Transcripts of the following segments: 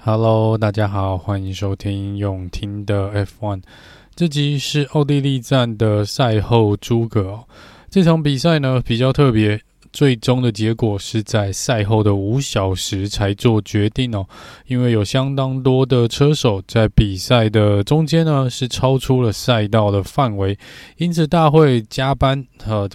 Hello，大家好，欢迎收听永听的 F1。这集是奥地利站的赛后诸葛哦。这场比赛呢比较特别，最终的结果是在赛后的五小时才做决定哦。因为有相当多的车手在比赛的中间呢是超出了赛道的范围，因此大会加班呃，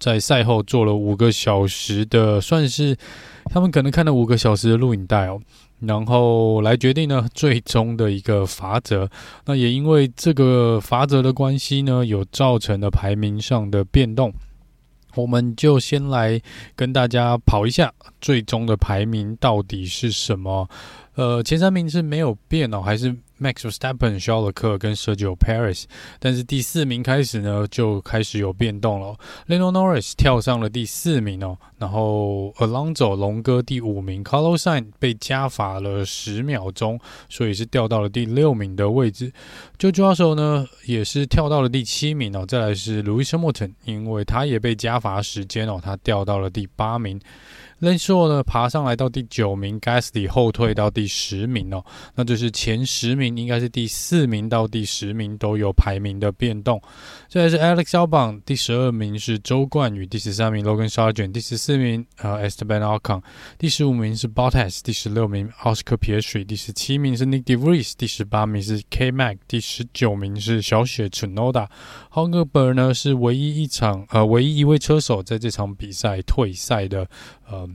在赛后做了五个小时的，算是他们可能看了五个小时的录影带哦。然后来决定呢，最终的一个罚则。那也因为这个罚则的关系呢，有造成了排名上的变动。我们就先来跟大家跑一下最终的排名到底是什么。呃，前三名是没有变哦，还是？Max Verstappen、肖勒克跟 Sergio Paris，但是第四名开始呢，就开始有变动了。Lando Norris 跳上了第四名哦，然后 Alonso 龙哥第五名，Carlos Sain 被加罚了十秒钟，所以是掉到了第六名的位置。George Russell 呢，也是跳到了第七名哦。再来是 Lewis Hamilton，因为他也被加罚时间哦，他掉到了第八名。Lance Stroll 呢，爬上来到第九名，Gasly 后退到第十名哦，那就是前十名应该是第四名到第十名都有排名的变动。再来是 Alex Albon，第十二名是周冠宇，第十三名 Logan Sargent，第十四名呃 Esteban Ocon，第十五名是 Bottas，第十六名 Oscar Piastri，第十七名是 Nick De Vries，第十八名是 K Mac，第十九名是小雪 Chenoda。Hulkenberg 呢是唯一一场呃唯一一位车手在这场比赛退赛的呃。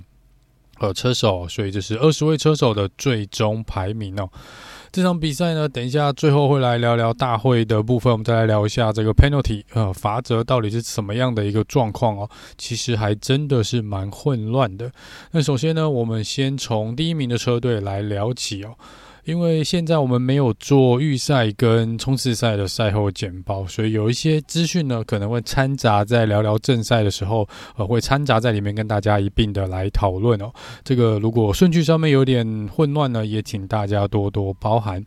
呃，车手，所以这是二十位车手的最终排名哦。这场比赛呢，等一下最后会来聊聊大会的部分，我们再来聊一下这个 penalty，呃，罚则到底是什么样的一个状况哦。其实还真的是蛮混乱的。那首先呢，我们先从第一名的车队来聊起哦。因为现在我们没有做预赛跟冲刺赛的赛后简报，所以有一些资讯呢可能会掺杂在聊聊正赛的时候，呃，会掺杂在里面跟大家一并的来讨论哦。这个如果顺序上面有点混乱呢，也请大家多多包涵。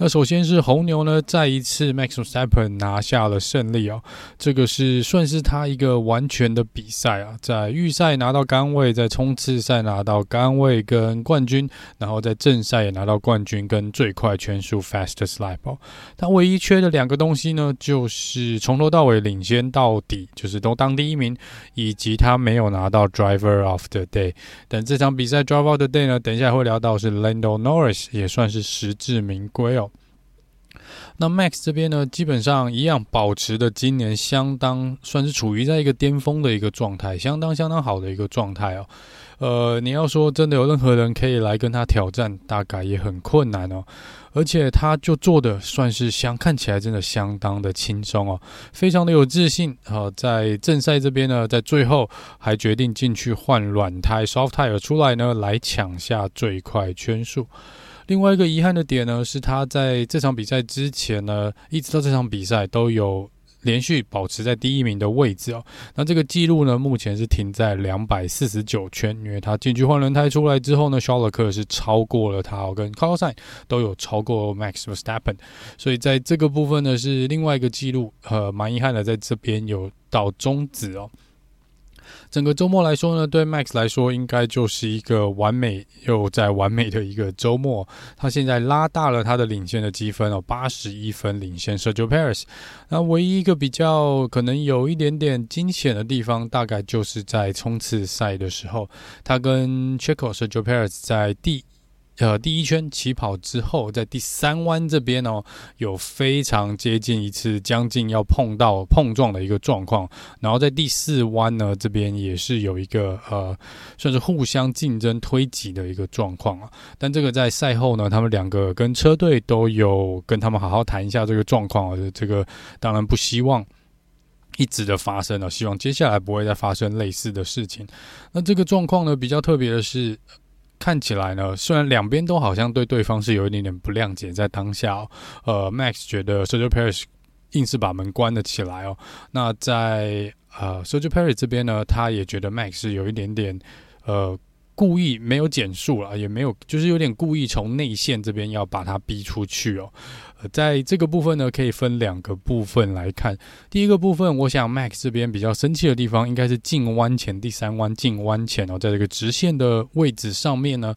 那首先是红牛呢，再一次 Max Verstappen 拿下了胜利哦，这个是算是他一个完全的比赛啊，在预赛拿到杆位，在冲刺赛拿到杆位跟冠军，然后在正赛也拿到冠军跟最快圈速 Fastest Lap 哦。他唯一缺的两个东西呢，就是从头到尾领先到底，就是都当第一名，以及他没有拿到 Driver of the Day。但这场比赛 Driver of the Day 呢，等一下会聊到是 Lando Norris，也算是实至名归哦。那 Max 这边呢，基本上一样保持的今年相当算是处于在一个巅峰的一个状态，相当相当好的一个状态哦。呃，你要说真的有任何人可以来跟他挑战，大概也很困难哦。而且他就做的算是相看起来真的相当的轻松哦，非常的有自信啊、在正赛这边呢，在最后还决定进去换软胎 Soft Tire 出来呢，来抢下最快圈速。另外一个遗憾的点呢，是他在这场比赛之前呢，一直到这场比赛都有连续保持在第一名的位置哦。那这个记录呢，目前是停在两百四十九圈，因为他进去换轮胎出来之后呢，肖勒克是超过了他哦，跟 c a r l s i n 都有超过 Max Verstappen，所以在这个部分呢，是另外一个记录，呃，蛮遗憾的，在这边有到终止哦。整个周末来说呢，对 Max 来说应该就是一个完美又在完美的一个周末。他现在拉大了他的领先的积分哦，八十一分领先 Sergio Perez。那唯一一个比较可能有一点点惊险的地方，大概就是在冲刺赛的时候，他跟 Checo Sergio Perez 在第。呃，第一圈起跑之后，在第三弯这边哦，有非常接近一次将近要碰到碰撞的一个状况。然后在第四弯呢，这边也是有一个呃，算是互相竞争推挤的一个状况啊。但这个在赛后呢，他们两个跟车队都有跟他们好好谈一下这个状况啊。这个当然不希望一直的发生了，希望接下来不会再发生类似的事情。那这个状况呢，比较特别的是。看起来呢，虽然两边都好像对对方是有一点点不谅解，在当下，呃，Max 觉得 Sergio Perez 硬是把门关了起来哦。那在呃 Sergio Perez 这边呢，他也觉得 Max 是有一点点呃。故意没有减速了，也没有，就是有点故意从内线这边要把它逼出去哦。呃，在这个部分呢，可以分两个部分来看。第一个部分，我想 Max 这边比较生气的地方，应该是进弯前第三弯进弯前哦，在这个直线的位置上面呢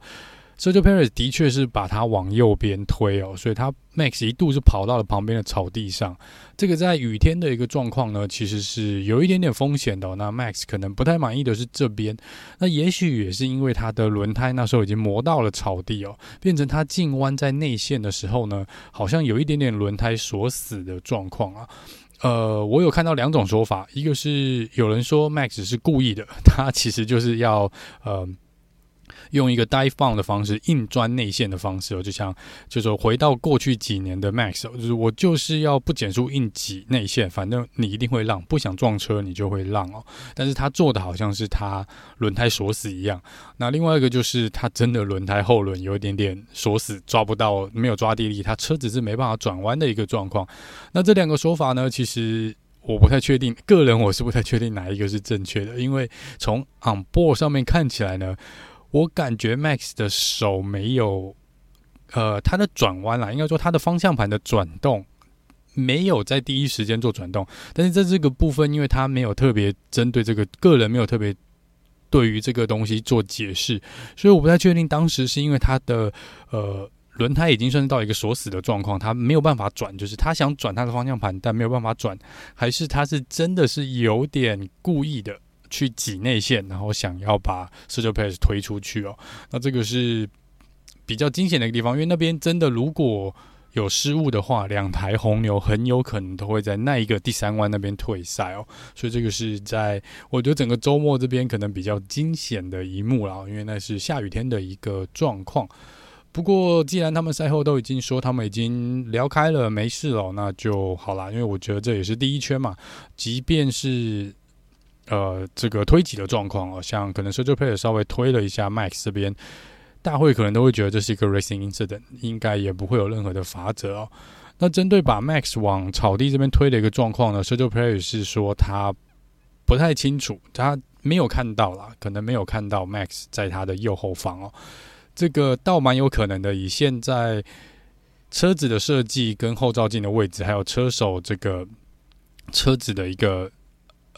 Sergio Perez 的确是把它往右边推哦，所以他 Max 一度是跑到了旁边的草地上。这个在雨天的一个状况呢，其实是有一点点风险的。那 Max 可能不太满意的是这边，那也许也是因为他的轮胎那时候已经磨到了草地哦，变成他进弯在内线的时候呢，好像有一点点轮胎锁死的状况啊。呃，我有看到两种说法，一个是有人说 Max 是故意的，他其实就是要呃。用一个 dive bomb 的方式硬钻内线的方式，就像就是回到过去几年的 Max，就是我就是要不减速硬挤内线，反正你一定会让，不想撞车你就会让哦。但是他做的好像是他轮胎锁死一样。那另外一个就是他真的轮胎后轮有一点点锁死，抓不到，没有抓地力，他车子是没办法转弯的一个状况。那这两个说法呢，其实我不太确定，个人我是不太确定哪一个是正确的，因为从 on board 上面看起来呢。我感觉 Max 的手没有，呃，他的转弯啦，应该说他的方向盘的转动没有在第一时间做转动，但是在这个部分，因为他没有特别针对这个个人没有特别对于这个东西做解释，所以我不太确定当时是因为他的呃轮胎已经算是到一个锁死的状况，他没有办法转，就是他想转他的方向盘，但没有办法转，还是他是真的是有点故意的。去挤内线，然后想要把 Super Pair 推出去哦，那这个是比较惊险的一个地方，因为那边真的如果有失误的话，两台红牛很有可能都会在那一个第三弯那边退赛哦，所以这个是在我觉得整个周末这边可能比较惊险的一幕啦，因为那是下雨天的一个状况。不过既然他们赛后都已经说他们已经聊开了，没事了，那就好啦，因为我觉得这也是第一圈嘛，即便是。呃，这个推挤的状况哦，像可能 s e r g i o p e r 稍微推了一下 Max 这边，大会可能都会觉得这是一个 racing incident，应该也不会有任何的罚则哦。那针对把 Max 往草地这边推的一个状况呢 s e r g i o p e r 是说他不太清楚，他没有看到啦，可能没有看到 Max 在他的右后方哦。这个倒蛮有可能的，以现在车子的设计跟后照镜的位置，还有车手这个车子的一个。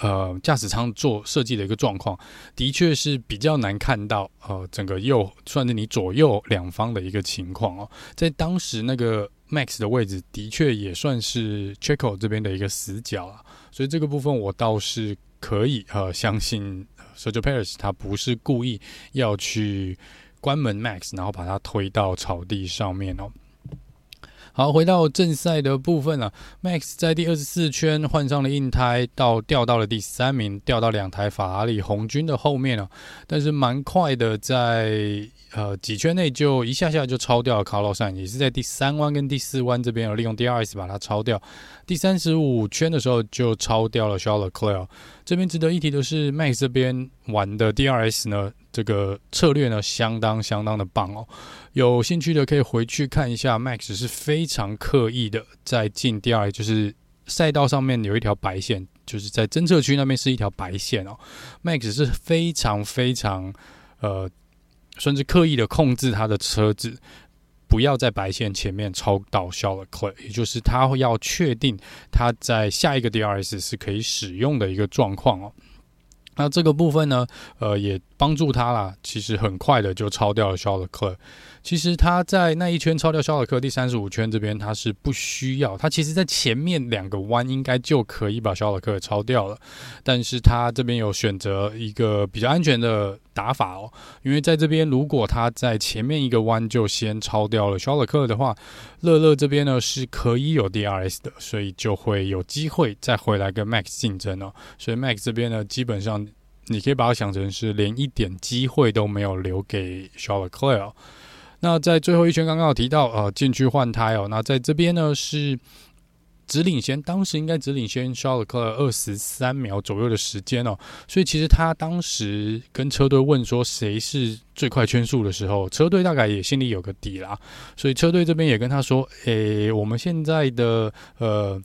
呃，驾驶舱做设计的一个状况，的确是比较难看到。呃，整个右算是你左右两方的一个情况哦。在当时那个 Max 的位置，的确也算是 Checo 这边的一个死角啊。所以这个部分我倒是可以呃相信 Sergio Paris 他不是故意要去关门 Max，然后把它推到草地上面哦。好，回到正赛的部分了。Max 在第二十四圈换上了硬胎，到掉到了第三名，掉到两台法拉利红军的后面了。但是蛮快的，在呃几圈内就一下下就超掉了卡洛斯，也是在第三弯跟第四弯这边有利用 DRS 把它超掉。第三十五圈的时候就超掉了 Charles Leclerc。这边值得一提的是，Max 这边玩的 DRS 呢，这个策略呢相当相当的棒哦。有兴趣的可以回去看一下，Max 是非常刻意的在进第二，就是赛道上面有一条白线，就是在侦测区那边是一条白线哦。Max 是非常非常呃，甚至刻意的控制他的车子，不要在白线前面超到 Charles Leclerc，也就是他要确定他在下一个 DRS 是可以使用的一个状况哦。那这个部分呢，呃，也帮助他啦，其实很快的就超掉了 Charles Clare。其实他在那一圈超掉肖尔克，第三十五圈这边他是不需要，他其实在前面两个弯应该就可以把肖尔克超掉了，但是他这边有选择一个比较安全的打法哦，因为在这边如果他在前面一个弯就先超掉了肖尔克的话，乐乐这边呢是可以有 DRS 的，所以就会有机会再回来跟 Max 竞争哦，所以 Max 这边呢基本上你可以把它想成是连一点机会都没有留给肖尔克哦。那在最后一圈刚刚有提到，呃，进去换胎哦。那在这边呢是只领先，当时应该只领先肖尔克二十三秒左右的时间哦。所以其实他当时跟车队问说谁是最快圈速的时候，车队大概也心里有个底啦。所以车队这边也跟他说，诶，我们现在的呃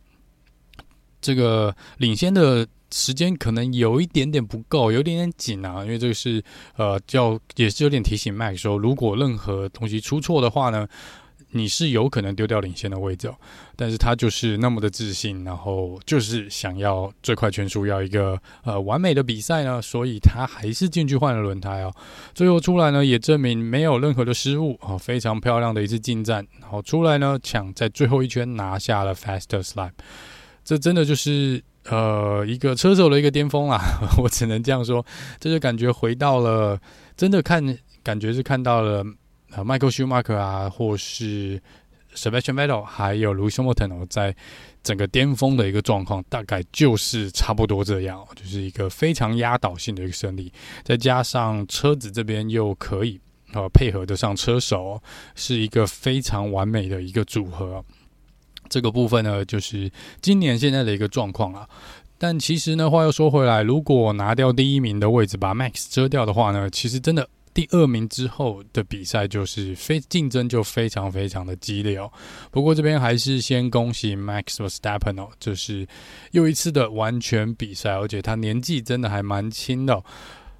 这个领先的。时间可能有一点点不够，有一点点紧啊，因为这个是呃，叫也是有点提醒 Max 说，如果任何东西出错的话呢，你是有可能丢掉领先的位置哦，但是他就是那么的自信，然后就是想要最快圈速，要一个呃完美的比赛呢，所以他还是进去换了轮胎哦。最后出来呢，也证明没有任何的失误哦，非常漂亮的一次进站，然后出来呢，抢在最后一圈拿下了 Fastest Lap，这真的就是呃一个车手的一个巅峰啦，我只能这样说，这就感觉回到了真的看，感觉是看到了。呃，迈克尔·舒马克啊，或是 Sebastian Vettel，还有 Lewis Hamilton 在整个巅峰的一个状况，大概就是差不多这样，就是一个非常压倒性的一个胜利。再加上车子这边又可以呃配合得上车手，是一个非常完美的一个组合。这个部分呢，就是今年现在的一个状况啊。但其实呢，话又说回来，如果拿掉第一名的位置，把 Max 遮掉的话呢，其实真的。第二名之后的比赛就是非竞争就非常非常的激烈哦。不过这边还是先恭喜 Max Verstappen 哦，就是又一次的完全比赛，而且他年纪真的还蛮轻的。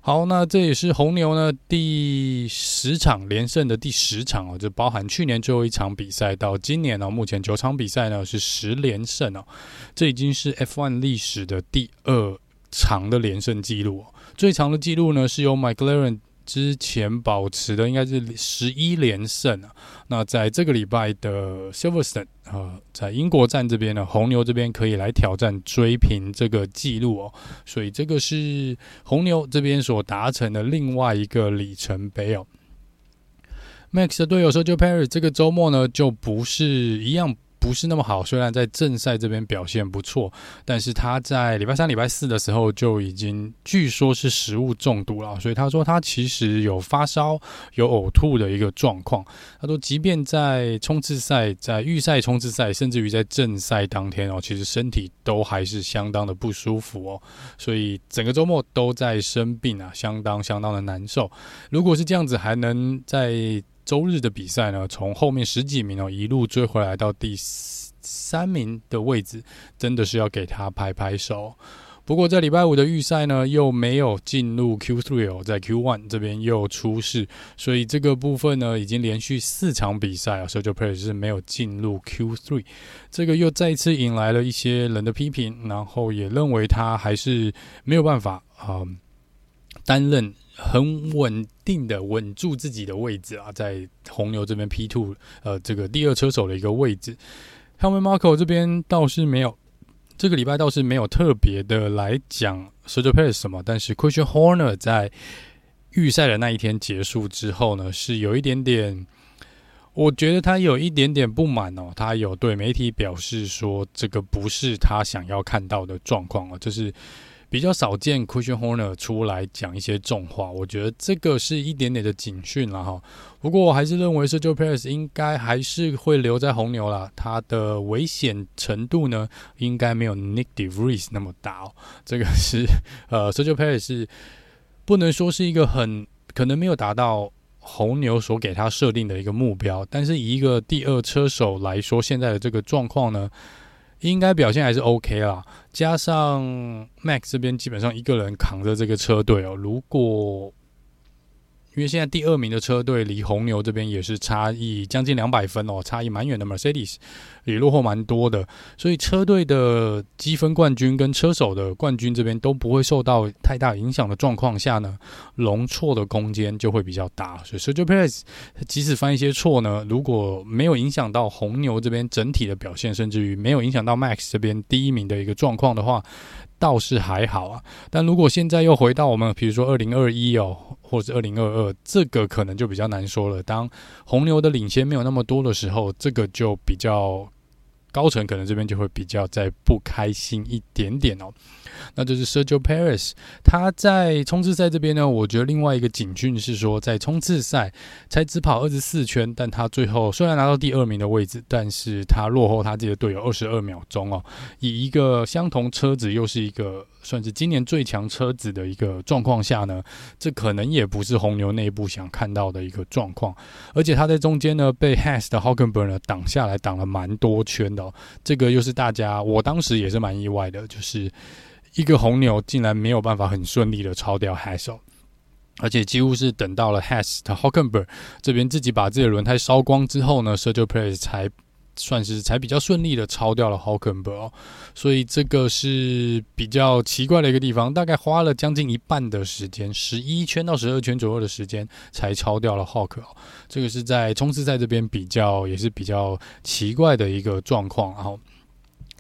好，那这也是红牛呢第十场连胜的第十场哦，就包含去年最后一场比赛到今年呢，目前九场比赛呢是十连胜哦，这已经是 F1 历史的第二长的连胜记录哦。最长的记录呢是由 McLaren。之前保持的应该是十一连胜啊。那在这个礼拜的 Silverstone 啊，在英国站这边呢，红牛这边可以来挑战追平这个记录哦。所以这个是红牛这边所达成的另外一个里程碑哦。Max 的队友 Sergio Perez 这个周末呢，就不是一样。不是那么好，虽然在正赛这边表现不错，但是他在礼拜三、礼拜四的时候就已经据说是食物中毒了，所以他说他其实有发烧、有呕吐的一个状况。他说，即便在冲刺赛、在预赛冲刺赛，甚至于在正赛当天哦，其实身体都还是相当的不舒服哦，所以整个周末都在生病啊，相当相当的难受。如果是这样子，还能在周日的比赛呢，从后面十几名哦，一路追回来到第三名的位置，真的是要给他拍拍手。不过在礼拜五的预赛呢，又没有进入 Q3 哦，在 Q1 这边又出事，所以这个部分呢，已经连续四场比赛啊，Sergio Perez 是没有进入 Q3，这个又再次引来了一些人的批评，然后也认为他还是没有办法啊、嗯、担任。很稳定的稳住自己的位置啊，在红牛这边 P two 呃这个第二车手的一个位置，helmy marco 这边倒是没有，这个礼拜倒是没有特别的来讲 SIR PAIR 什么，但是 Christian Horner 在预赛的那一天结束之后呢，是有一点点，我觉得他有一点点不满哦，他有对媒体表示说，这个不是他想要看到的状况哦，就是。比较少见 Cushion Horner 出来讲一些重话，我觉得这个是一点点的警讯了哈。不过我还是认为 Sergio Perez 应该还是会留在红牛啦，他的危险程度呢，应该没有 Nick De Vries 那么大哦。这个是呃，Sergio Perez 是不能说是一个很可能没有达到红牛所给他设定的一个目标，但是以一个第二车手来说，现在的这个状况呢，应该表现还是 OK 啦，加上 Max 这边基本上一个人扛着这个车队哦，如果。因为现在第二名的车队离红牛这边也是差异将近两百分哦，差异蛮远的。Mercedes 也落后蛮多的，所以车队的积分冠军跟车手的冠军这边都不会受到太大影响的状况下呢，容错的空间就会比较大。所以 Sergio Perez 即使犯一些错呢，如果没有影响到红牛这边整体的表现，甚至于没有影响到 Max 这边第一名的一个状况的话。倒是还好啊，但如果现在又回到我们，比如说二零二一哦，或者二零二二，这个可能就比较难说了。当红牛的领先没有那么多的时候，这个就比较高层，可能这边就会比较再不开心一点点哦。那就是 Sergio Perez，他在冲刺赛这边呢，我觉得另外一个警讯是说，在冲刺赛才只跑二十四圈，但他最后虽然拿到第二名的位置，但是他落后他自己的队友二十二秒钟哦。以一个相同车子，又是一个算是今年最强车子的一个状况下呢，这可能也不是红牛内部想看到的一个状况。而且他在中间呢，被 Has 的 Hockenberg 呢挡下来，挡了蛮多圈的。这个又是大家，我当时也是蛮意外的，就是。一个红牛竟然没有办法很顺利的超掉 Hass，而且几乎是等到了 Has 的 Hockenberg 这边自己把自己的轮胎烧光之后呢，Sergio Perez 才算是才比较顺利的超掉了 Hawkenberg，哦，所以这个是比较奇怪的一个地方，大概花了将近一半的时间，十一圈到十二圈左右的时间才超掉了 Hawke，，这个是在冲刺赛这边比较也是比较奇怪的一个状况，然后。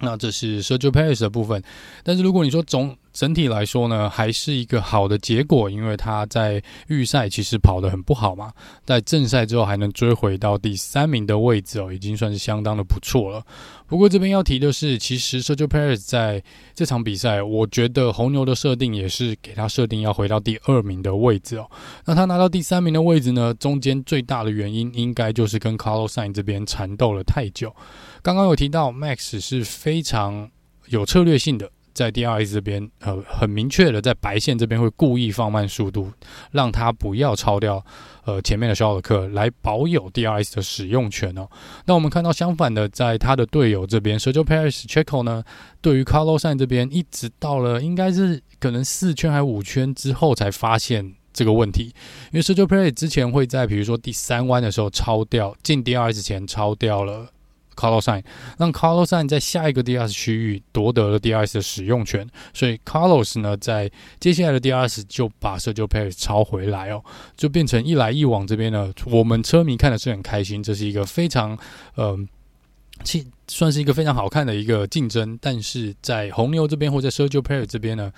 那这是 Sergio Perez 的部分，但是如果你说总整体来说呢，还是一个好的结果，因为他在预赛其实跑得很不好嘛，在正赛之后还能追回到第三名的位置哦，已经算是相当的不错了。不过这边要提的是，其实 Sergio Perez 在这场比赛，我觉得红牛的设定也是给他设定要回到第二名的位置哦。那他拿到第三名的位置呢，中间最大的原因应该就是跟 Carlos Sainz 这边缠斗了太久。刚刚有提到，Max 是非常有策略性的，在 DRS 这边，呃，很明确的在白线这边会故意放慢速度，让他不要超掉，呃，前面的肖尔克，来保有 DRS 的使用权哦。那我们看到相反的，在他的队友这边，Sergio Perez Checo 呢，对于 Carlosan 这边，一直到了应该是可能四圈还五圈之后才发现这个问题，因为 Sergio Perez 之前会在比如说第三弯的时候超掉，进 DRS 前超掉了。Carlos Sainz 让 Carlos Sainz 在下一个 DRS 区域夺得了 DRS 的使用权，所以 Carlos 呢在接下来的 DRS 就把 Sergio Perez 超回来哦，就变成一来一往这边呢，我们车迷看的是很开心，这是一个非常呃，其算是一个非常好看的一个竞争，但是在红牛这边或者 Sergio Perez 这边呢。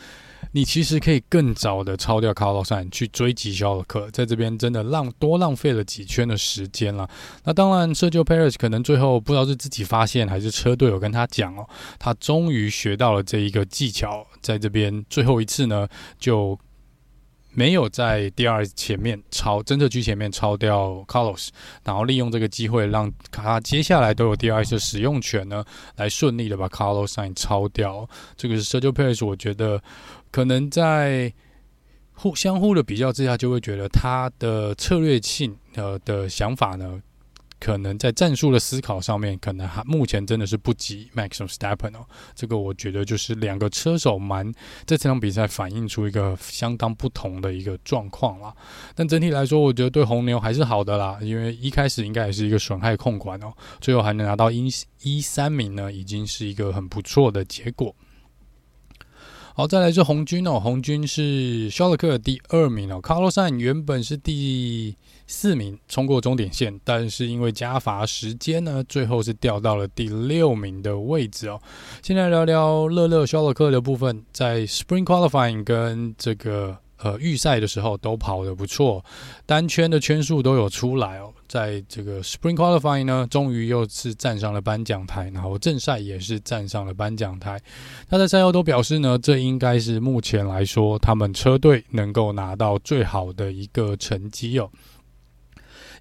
你其实可以更早的超掉 Carlos 去追击肖尔克，在这边真的浪多浪费了几圈的时间了。那当然，Sergio Perez 可能最后不知道是自己发现还是车队友跟他讲哦，他终于学到了这一个技巧，在这边最后一次呢就。没有在第二前面超侦测区前面超掉 Carlos，然后利用这个机会让他接下来都有 DRS 的使用权呢，来顺利的把 Carlos 超掉。这个是 Sergio Perez，我觉得可能在互相互的比较之下，就会觉得他的策略性呃的想法呢。可能在战术的思考上面，可能还目前真的是不及 Max v s t e p p e n 哦。这个我觉得就是两个车手蛮在这场比赛反映出一个相当不同的一个状况啦。但整体来说，我觉得对红牛还是好的啦，因为一开始应该也是一个损害控管哦，最后还能拿到一一三名呢，已经是一个很不错的结果。好，再来是红军哦，红军是肖勒克第二名哦，卡洛山原本是第四名，冲过终点线，但是因为加罚时间呢，最后是掉到了第六名的位置哦。现在聊聊乐乐肖勒克的部分，在 Spring Qualifying 跟这个。呃，预赛的时候都跑得不错，单圈的圈数都有出来哦。在这个 Spring Qualifying 呢，终于又是站上了颁奖台，然后正赛也是站上了颁奖台。他在赛后都表示呢，这应该是目前来说他们车队能够拿到最好的一个成绩哦。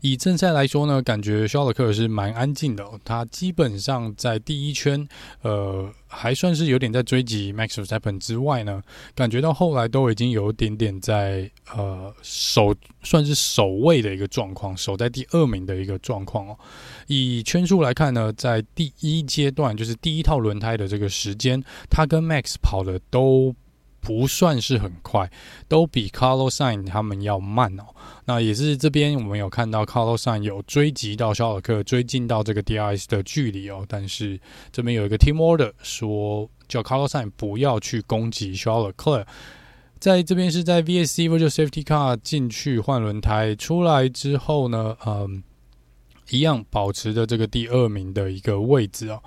以正赛来说呢，感觉肖尔克是蛮安静的。他基本上在第一圈，呃，还算是有点在追击 Max Verstappen 之外呢，感觉到后来都已经有一点点在呃守，算是守位的一个状况，守在第二名的一个状况哦。以圈数来看呢，在第一阶段，就是第一套轮胎的这个时间，他跟 Max 跑的都。不算是很快，都比 Carlos Sain 他们要慢哦。那也是这边我们有看到 Carlos Sain 有追击到肖尔克，追进到这个 DRS 的距离哦。但是这边有一个 Team Order 说叫 Carlos Sain 不要去攻击肖尔克。在这边是在 VSC Virtual Safety Car 进去换轮胎，出来之后呢，嗯，一样保持着这个第二名的一个位置哦。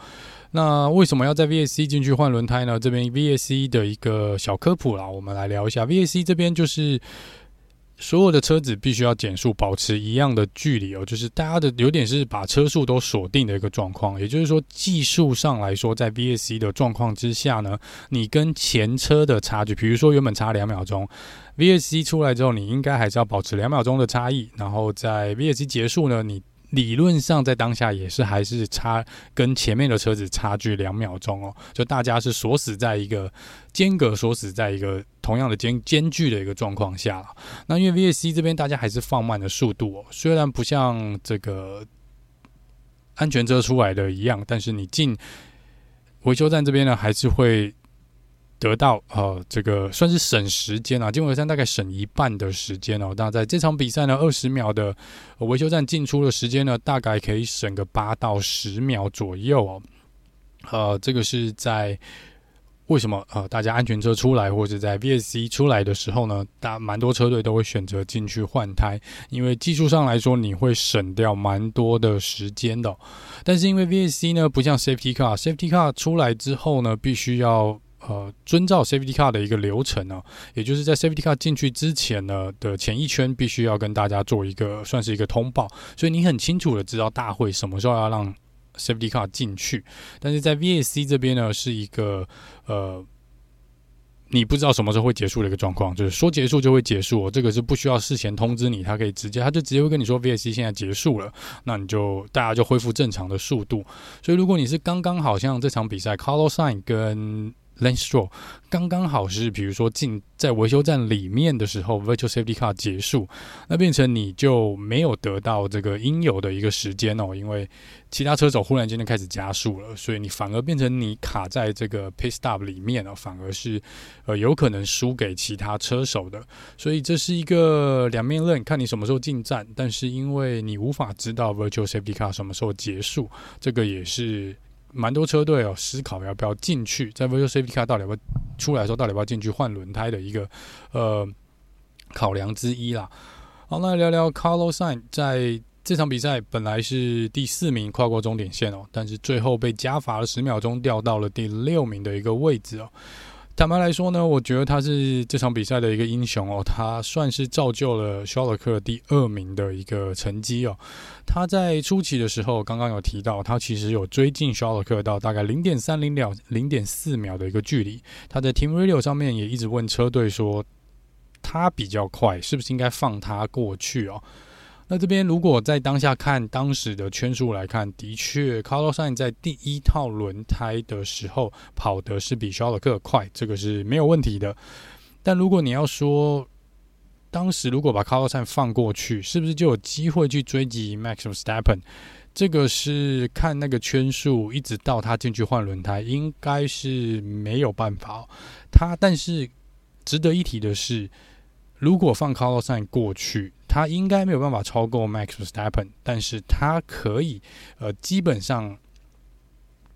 那为什么要在 VSC 进去换轮胎呢？这边 VSC 的一个小科普啦，我们来聊一下。VSC 这边就是所有的车子必须要减速，保持一样的距离哦。就是大家的有点是把车速都锁定的一个状况，也就是说技术上来说，在 VSC 的状况之下呢，你跟前车的差距，比如说原本差两秒钟，VSC 出来之后，你应该还是要保持两秒钟的差异，然后在 VSC 结束呢，你。理论上，在当下也是还是差跟前面的车子差距两秒钟哦，就大家是锁死在一个间隔，锁死在一个同样的间间距的一个状况下。那因为 VSC 这边大家还是放慢了速度哦，虽然不像这个安全车出来的一样，但是你进维修站这边呢，还是会得到呃这个算是省时间啊，经纬三大概省一半的时间哦。那在这场比赛呢，二十秒的维修站进出的时间呢，大概可以省个八到十秒左右哦。呃，这个是在。为什么呃，大家安全车出来或者在 VSC 出来的时候呢，大蛮多车队都会选择进去换胎，因为技术上来说你会省掉蛮多的时间的。但是因为 VSC 呢不像 Safety Car，Safety Car 出来之后呢，必须要呃遵照 Safety Car 的一个流程呢，也就是在 Safety Car 进去之前呢的前一圈，必须要跟大家做一个算是一个通报，所以你很清楚的知道大会什么时候要让。Safety Car 进去，但是在 VAC 这边呢，是一个呃，你不知道什么时候会结束的一个状况，就是说结束就会结束，这个是不需要事前通知你，他可以直接，他就直接会跟你说 VSC 现在结束了，那你就大家就恢复正常的速度。所以如果你是刚刚好像这场比赛，Carlos Sainz 跟 Lane Stroll 刚刚好是，比如说进在维修站里面的时候，Virtual Safety Car 结束，那变成你就没有得到这个应有的一个时间哦，因为其他车手忽然间就开始加速了，所以你反而变成你卡在这个 Pit Stop 里面了，反而是呃有可能输给其他车手的，所以这是一个两面刃，看你什么时候进站，但是因为你无法知道 Virtual Safety Car 什么时候结束，这个也是。蛮多车队哦，思考要不要进去，在 Virtual Safety Car 到底要不要出来的时候，到底要不要进去换轮胎的一个呃考量之一啦。好，那聊聊 Carlos Sain，在这场比赛本来是第四名跨过终点线哦，但是最后被加罚了十秒钟，掉到了第六名的一个位置哦。坦白来说呢，我觉得他是这场比赛的一个英雄哦，他算是造就了肖勒克第二名的一个成绩哦。他在初期的时候，刚刚有提到，他其实有追进肖勒克到大概零点三零秒、零点四秒的一个距离。他在 Team Radio 上面也一直问车队说，他比较快，是不是应该放他过去哦？那这边如果在当下看当时的圈数来看，的确，Carlos Sainz 在第一套轮胎的时候跑的是比肖勒克快，这个是没有问题的。但如果你要说当时如果把 Carlos Sainz 放过去，是不是就有机会去追击 Max Verstappen？这个是看那个圈数，一直到他进去换轮胎，应该是没有办法。他但是值得一提的是，如果放 Carlos Sainz 过去。他应该没有办法超过 Max Verstappen，但是他可以，呃，基本上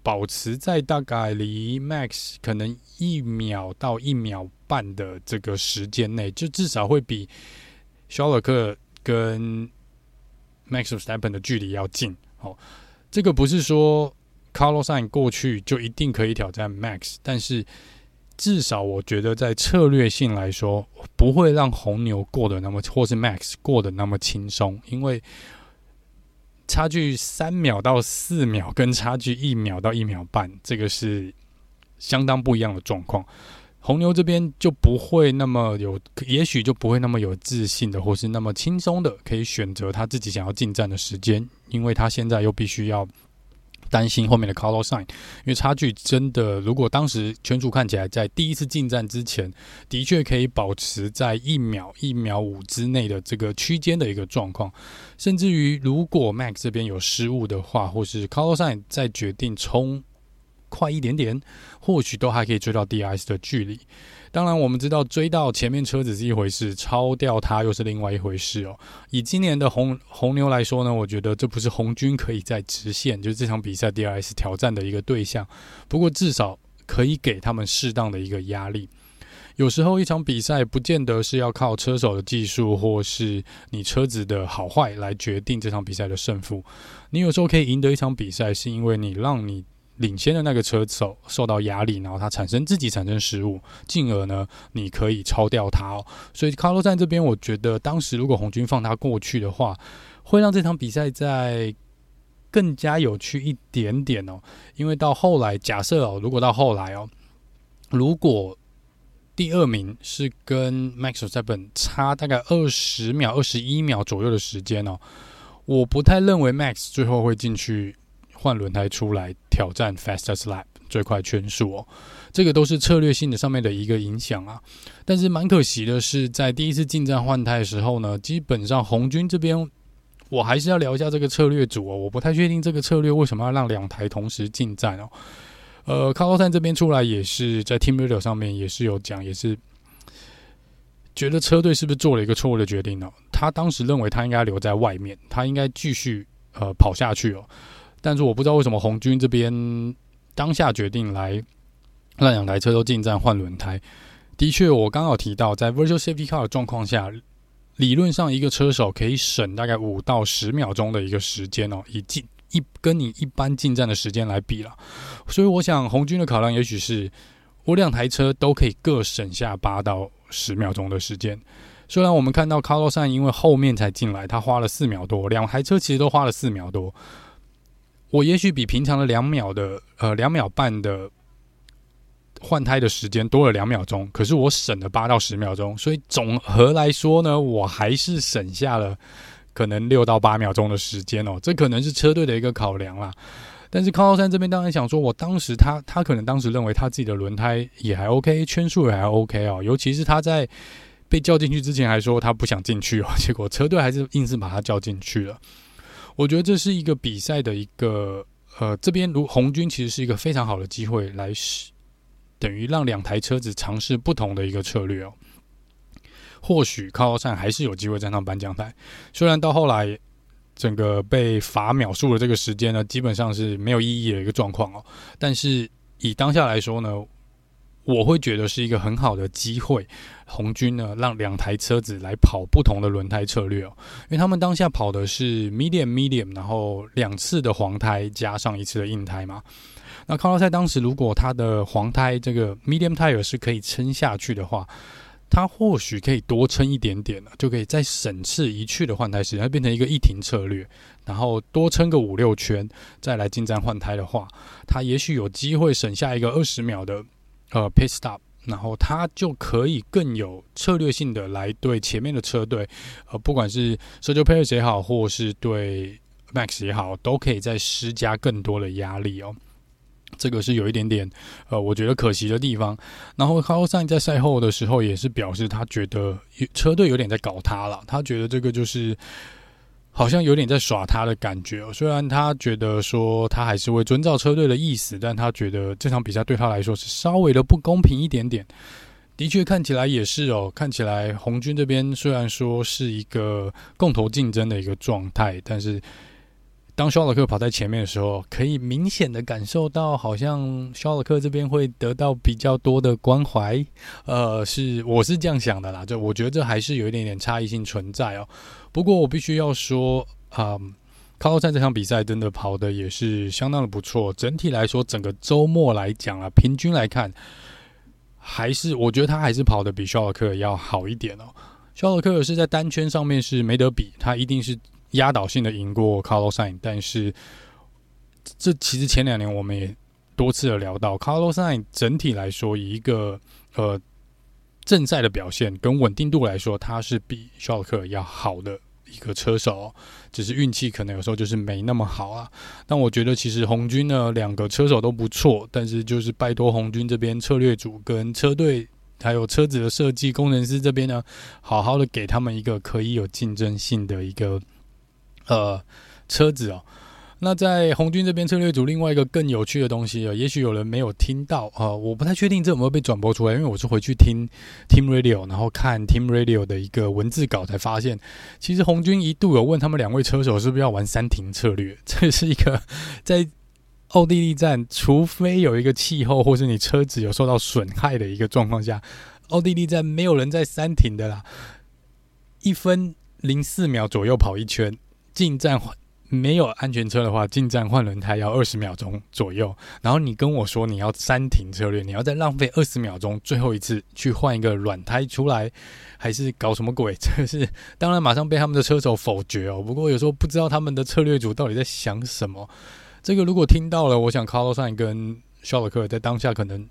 保持在大概离 Max 可能一秒到一秒半的这个时间内，就至少会比肖勒克跟 Max Verstappen 的距离要近。哦，这个不是说 Carlos s a n 过去就一定可以挑战 Max，但是。至少我觉得，在策略性来说，不会让红牛过得那么，或是 Max 过得那么轻松，因为差距三秒到四秒，跟差距一秒到一秒半，这个是相当不一样的状况。红牛这边就不会那么有，也许就不会那么有自信的，或是那么轻松的，可以选择他自己想要进站的时间，因为他现在又必须要。担心后面的 Carlos Sainz，因为差距真的，如果当时圈主看起来在第一次进站之前，的确可以保持在一秒、一秒五之内的这个区间的一个状况，甚至于如果 Max 这边有失误的话，或是 Carlos Sainz 再决定冲快一点点，或许都还可以追到 DRS 的距离。当然，我们知道追到前面车子是一回事，超掉它又是另外一回事哦。以今年的红红牛来说呢，我觉得这不是红军可以在直线，就是这场比赛 DRS 挑战的一个对象。不过至少可以给他们适当的一个压力。有时候一场比赛不见得是要靠车手的技术或是你车子的好坏来决定这场比赛的胜负。你有时候可以赢得一场比赛，是因为你让你。领先的那个车手受到压力，然后他产生自己产生失误，进而呢，你可以超掉他哦。所以卡洛站这边，我觉得当时如果红军放他过去的话，会让这场比赛在更加有趣一点点哦。因为到后来，假设哦，如果到后来哦，如果第二名是跟 Max Verstappen 差大概二十秒、二十一秒左右的时间哦，我不太认为 Max 最后会进去。换轮胎出来挑战 fastest lap 最快圈数哦，这个都是策略性的上面的一个影响啊。但是蛮可惜的是，在第一次进站换胎的时候呢，基本上红军这边，我还是要聊一下这个策略组哦。我不太确定这个策略为什么要让两台同时进站哦。呃，卡洛山这边出来也是在 Team Radio 上面也是有讲，也是觉得车队是不是做了一个错误的决定呢？他当时认为他应该留在外面，他应该继续呃跑下去哦。但是我不知道为什么红军这边当下决定来让两台车都进站换轮胎。的确，我刚好提到在 Virtual Safety Car 的状况下，理论上一个车手可以省大概五到十秒钟的一个时间哦，以进一跟你一般进站的时间来比了。所以我想红军的考量也许是我两台车都可以各省下八到十秒钟的时间。虽然我们看到卡洛山因为后面才进来，他花了四秒多，两台车其实都花了四秒多。我也许比平常的两秒的呃两秒半的换胎的时间多了两秒钟，可是我省了八到十秒钟，所以总和来说呢，我还是省下了可能六到八秒钟的时间哦。这可能是车队的一个考量啦。但是康浩山这边当然想说，我当时他他可能当时认为他自己的轮胎也还 OK，圈数也还 OK 哦。尤其是他在被叫进去之前还说他不想进去哦，结果车队还是硬是把他叫进去了。我觉得这是一个比赛的一个呃，这边如红军其实是一个非常好的机会来试，等于让两台车子尝试不同的一个策略哦。或许靠山还是有机会站上颁奖台，虽然到后来整个被罚秒数的这个时间呢，基本上是没有意义的一个状况哦。但是以当下来说呢，我会觉得是一个很好的机会，红军呢让两台车子来跑不同的轮胎策略哦，因为他们当下跑的是 medium medium，然后两次的黄胎加上一次的硬胎嘛。那卡洛赛当时如果他的黄胎这个 medium tire 是可以撑下去的话，他或许可以多撑一点点了，就可以再省次一去的换胎时间，变成一个一停策略，然后多撑个五六圈再来进站换胎的话，他也许有机会省下一个二十秒的。呃，pit stop，然后他就可以更有策略性的来对前面的车队，呃，不管是 Sergio Perez 也好，或是对 Max 也好，都可以再施加更多的压力哦。这个是有一点点，呃，我觉得可惜的地方。然后卡洛山在赛后的时候也是表示，他觉得车队有点在搞他了，他觉得这个就是。好像有点在耍他的感觉哦。虽然他觉得说他还是会遵照车队的意思，但他觉得这场比赛对他来说是稍微的不公平一点点。的确看起来也是哦，看起来红军这边虽然说是一个共同竞争的一个状态，但是。当肖尔克跑在前面的时候，可以明显的感受到，好像肖尔克这边会得到比较多的关怀。呃，是我是这样想的啦，就我觉得这还是有一点点差异性存在哦。不过我必须要说，啊、嗯，卡洛山这场比赛真的跑的也是相当的不错。整体来说，整个周末来讲啊，平均来看，还是我觉得他还是跑的比肖尔克要好一点哦。肖尔克是在单圈上面是没得比，他一定是。压倒性的赢过 Carlos Sain，但是这其实前两年我们也多次的聊到，Carlos Sain 整体来说以一个呃正赛的表现跟稳定度来说，他是比肖克要好的一个车手，只是运气可能有时候就是没那么好啊。但我觉得其实红军呢两个车手都不错，但是就是拜托红军这边策略组跟车队还有车子的设计工程师这边呢，好好的给他们一个可以有竞争性的一个。呃，车子哦，那在红军这边策略组，另外一个更有趣的东西啊，也许有人没有听到啊，我不太确定这有没有被转播出来，因为我是回去听 Team Radio，然后看 Team Radio 的一个文字稿，才发现，其实红军一度有问他们两位车手是不是要玩三停策略，这是一个在奥地利站，除非有一个气候或是你车子有受到损害的一个状况下，奥地利站没有人在三停的啦，一分零四秒左右跑一圈。进站换没有安全车的话，进站换轮胎要二十秒钟左右。然后你跟我说你要三停策略，你要再浪费二十秒钟，最后一次去换一个软胎出来，还是搞什么鬼？这个是当然马上被他们的车手否决哦。不过有时候不知道他们的策略组到底在想什么。这个如果听到了，我想卡洛山跟肖尔克在当下可能。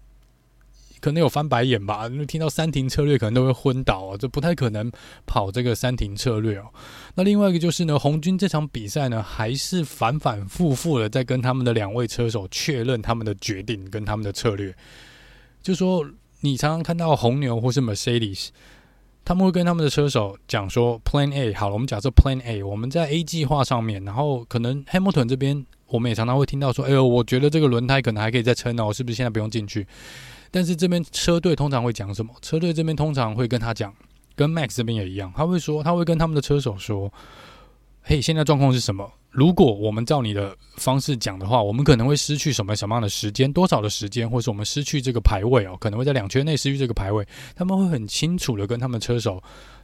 可能有翻白眼吧，因为听到三停策略可能都会昏倒啊，这不太可能跑这个三停策略哦。那另外一个就是呢，红军这场比赛呢，还是反反复复的在跟他们的两位车手确认他们的决定跟他们的策略。就说你常常看到红牛或是 Mercedes，他们会跟他们的车手讲说 Plan A 好了，我们假设 Plan A，我们在 A 计划上面，然后可能 Hamilton 这边我们也常常会听到说：“哎呦，我觉得这个轮胎可能还可以再撑哦，是不是现在不用进去？”但是这边车队通常会讲什么？车队这边通常会跟他讲，跟 Max 这边也一样，他会说，他会跟他们的车手说：“嘿，现在状况是什么？如果我们照你的方式讲的话，我们可能会失去什么什么样的时间，多少的时间，或是我们失去这个排位哦，可能会在两圈内失去这个排位。他们会很清楚的跟他们车手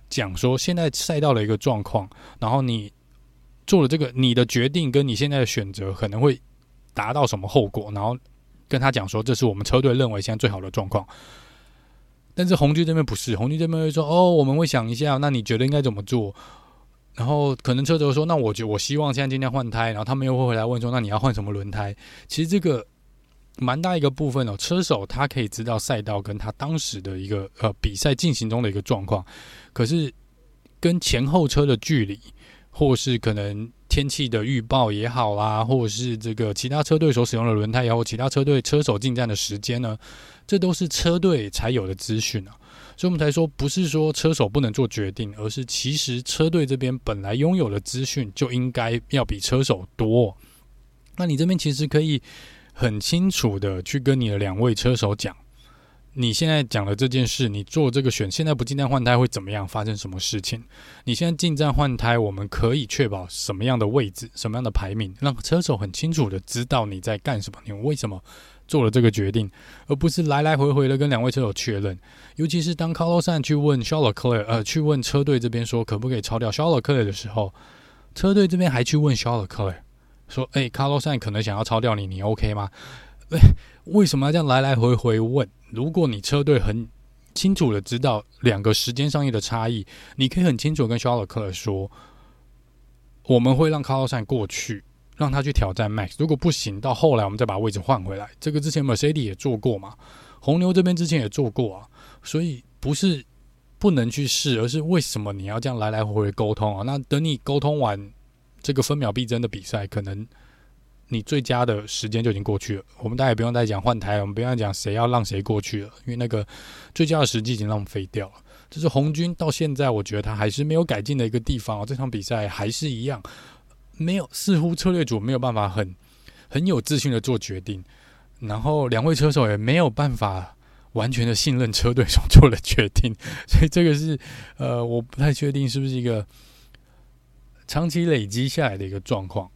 讲说，现在赛道的一个状况，然后你。”做了这个，你的决定跟你现在的选择可能会达到什么后果？然后跟他讲说，这是我们车队认为现在最好的状况。但是红军这边不是，红军这边会说，哦，我们会想一下，那你觉得应该怎么做？然后可能车手说，那我觉我希望现在今天换胎，然后他们又会回来问说，那你要换什么轮胎？其实这个蛮大一个部分哦，车手他可以知道赛道跟他当时的一个呃比赛进行中的一个状况，可是跟前后车的距离。或是可能天气的预报也好啦，或者是这个其他车队所使用的轮胎，然后其他车队车手进站的时间呢，这都是车队才有的资讯啊。所以我们才说，不是说车手不能做决定，而是其实车队这边本来拥有的资讯就应该要比车手多。那你这边其实可以很清楚的去跟你的两位车手讲。你现在讲的这件事，你做这个选，现在不进站换胎会怎么样？发生什么事情？你现在进站换胎，我们可以确保什么样的位置、什么样的排名，让车手很清楚的知道你在干什么，你为什么做了这个决定，而不是来来回回的跟两位车手确认。尤其是当 Carlos San 去问 Charles Clay 呃，去问车队这边说可不可以超掉 Charles Clay 的时候，车队这边还去问 Charles Clay 说：“哎，Carlos Sainz 可能想要超掉你，你 OK 吗？”哎，为什么要这样来来回回问？如果你车队很清楚的知道两个时间上面的差异，你可以很清楚跟肖尔克说，我们会让卡洛山过去，让他去挑战 Max。如果不行，到后来我们再把位置换回来。这个之前 Mercedes 也做过嘛，红牛这边之前也做过啊。所以不是不能去试，而是为什么你要这样来来回回沟通啊？那等你沟通完这个分秒必争的比赛，可能。你最佳的时间就已经过去了，我们大家也不用再讲换胎，我们不用讲谁要让谁过去了，因为那个最佳的时机已经浪费掉了。这是红军到现在，我觉得他还是没有改进的一个地方。这场比赛还是一样，没有，似乎策略组没有办法很很有自信的做决定，然后两位车手也没有办法完全的信任车队所做的决定，所以这个是呃，我不太确定是不是一个长期累积下来的一个状况。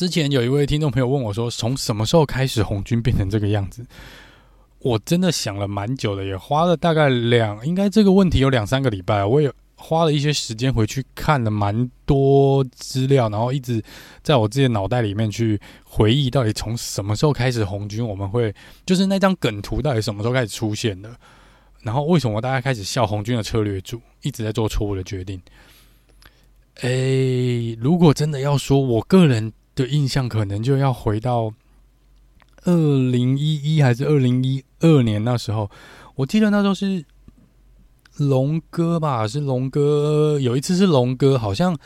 之前有一位听众朋友问我说：“从什么时候开始红军变成这个样子？”我真的想了蛮久的，也花了大概两，应该这个问题有两三个礼拜，我也花了一些时间回去看了蛮多资料，然后一直在我自己的脑袋里面去回忆，到底从什么时候开始红军我们会就是那张梗图到底什么时候开始出现的？然后为什么大家开始笑红军的策略组一直在做错误的决定？诶，如果真的要说，我个人。的印象可能就要回到二零一一还是二零一二年那时候，我记得那时候是龙哥吧，是龙哥有一次是龙哥，好像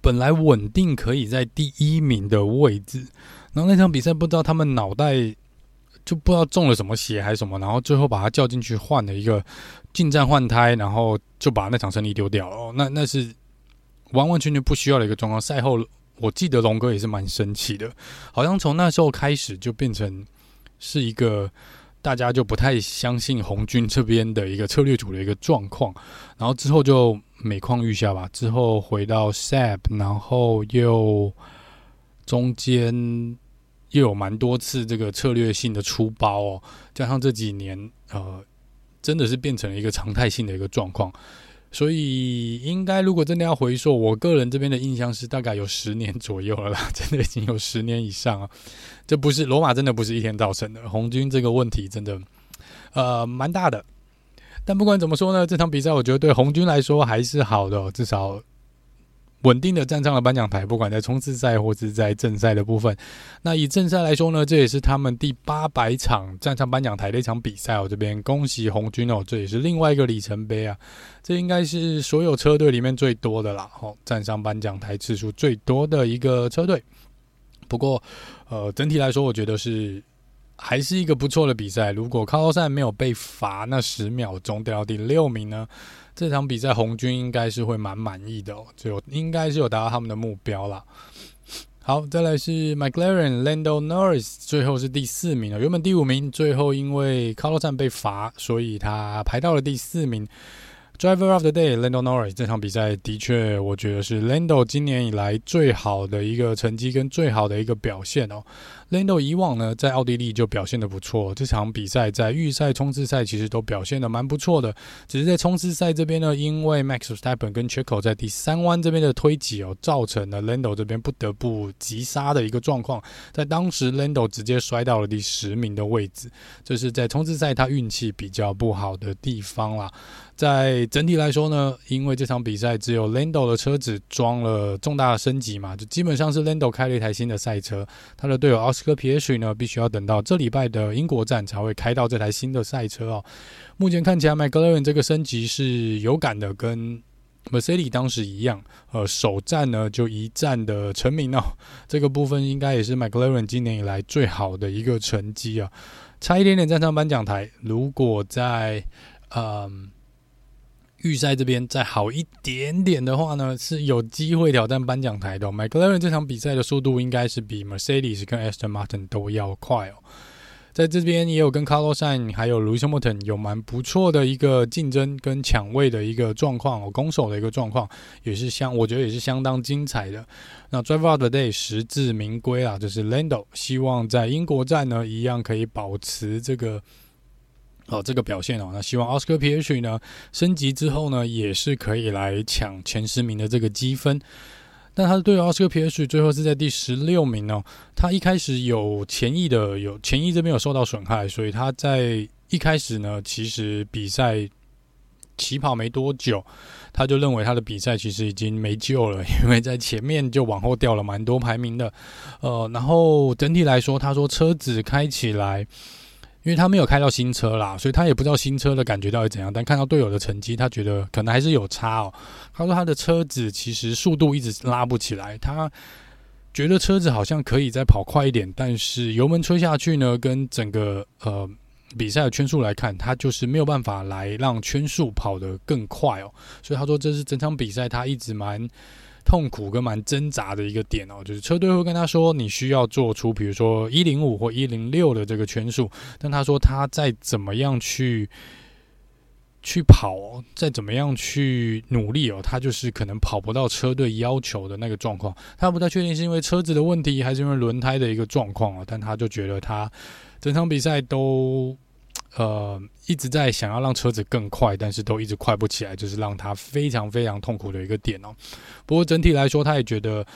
本来稳定可以在第一名的位置，然后那场比赛不知道他们脑袋就不知道中了什么邪还是什么，然后最后把他叫进去换了一个进站换胎，然后就把那场胜利丢掉了。那那是完完全全不需要的一个状况，赛后。我记得龙哥也是蛮生气的，好像从那时候开始就变成是一个大家就不太相信红军这边的一个策略组的一个状况，然后之后就每况愈下吧。之后回到 SAP，然后又中间又有蛮多次这个策略性的出包哦，加上这几年呃，真的是变成了一个常态性的一个状况。所以，应该如果真的要回溯，我个人这边的印象是大概有十年左右了啦，真的已经有十年以上啊。这不是罗马，真的不是一天造成的。红军这个问题真的，呃，蛮大的。但不管怎么说呢，这场比赛我觉得对红军来说还是好的，至少。稳定的站上了颁奖台，不管在冲刺赛或是在正赛的部分。那以正赛来说呢，这也是他们第八百场站上颁奖台的一场比赛。我这边恭喜红军哦，这也是另外一个里程碑啊！这应该是所有车队里面最多的啦，哦，站上颁奖台次数最多的一个车队。不过，呃，整体来说，我觉得是还是一个不错的比赛。如果卡洛赛没有被罚那十秒钟掉到第六名呢？这场比赛红军应该是会蛮满意的哦，就应该是有达到他们的目标啦。好，再来是 McLaren Lando Norris，最后是第四名了。原本第五名，最后因为卡洛站被罚，所以他排到了第四名。Driver of the Day Lando Norris 这场比赛的确，我觉得是 Lando 今年以来最好的一个成绩跟最好的一个表现哦。Lando 以往呢，在奥地利就表现得不错。这场比赛在预赛、冲刺赛其实都表现得蛮不错的。只是在冲刺赛这边呢，因为 Max Verstappen 跟 Checo 在第三弯这边的推挤哦，造成了 Lando 这边不得不急刹的一个状况。在当时，Lando 直接摔到了第十名的位置，这是在冲刺赛他运气比较不好的地方啦。在整体来说呢，因为这场比赛只有 Lando 的车子装了重大的升级嘛，就基本上是 Lando 开了一台新的赛车，他的队友奥斯科皮耶许呢，必须要等到这礼拜的英国站才会开到这台新的赛车哦。目前看起来，McLaren 这个升级是有感的，跟 Mercedes 当时一样，呃，首站呢就一战的成名哦。这个部分应该也是 McLaren 今年以来最好的一个成绩啊，差一点点站上颁奖台。如果在嗯。预赛这边再好一点点的话呢，是有机会挑战颁奖台的。McLaren 这场比赛的速度应该是比 Mercedes 跟 Aston Martin 都要快哦。在这边也有跟 Carlos Sain 还有 Lewis Hamilton 有蛮不错的一个竞争跟抢位的一个状况哦，攻守的一个状况也是相，我觉得也是相当精彩的。那 Driver of the Day 实至名归啊，就是 Lando，希望在英国站呢一样可以保持这个。哦，这个表现哦，那希望奥斯卡皮耶许呢升级之后呢，也是可以来抢前十名的这个积分。但他的队友奥斯卡皮耶许最后是在第十六名哦。他一开始有前翼的，有前翼这边有受到损害，所以他在一开始呢，其实比赛起跑没多久，他就认为他的比赛其实已经没救了，因为在前面就往后掉了蛮多排名的。呃，然后整体来说，他说车子开起来。因为他没有开到新车啦，所以他也不知道新车的感觉到底怎样。但看到队友的成绩，他觉得可能还是有差哦。他说他的车子其实速度一直拉不起来，他觉得车子好像可以再跑快一点，但是油门吹下去呢，跟整个呃比赛的圈数来看，他就是没有办法来让圈数跑得更快哦。所以他说这是整场比赛他一直蛮。痛苦跟蛮挣扎的一个点哦，就是车队会跟他说，你需要做出比如说一零五或一零六的这个圈数，但他说他再怎么样去去跑哦，再怎么样去努力哦，他就是可能跑不到车队要求的那个状况。他不太确定是因为车子的问题，还是因为轮胎的一个状况啊，但他就觉得他整场比赛都。呃，一直在想要让车子更快，但是都一直快不起来，就是让他非常非常痛苦的一个点哦。不过整体来说，他也觉得，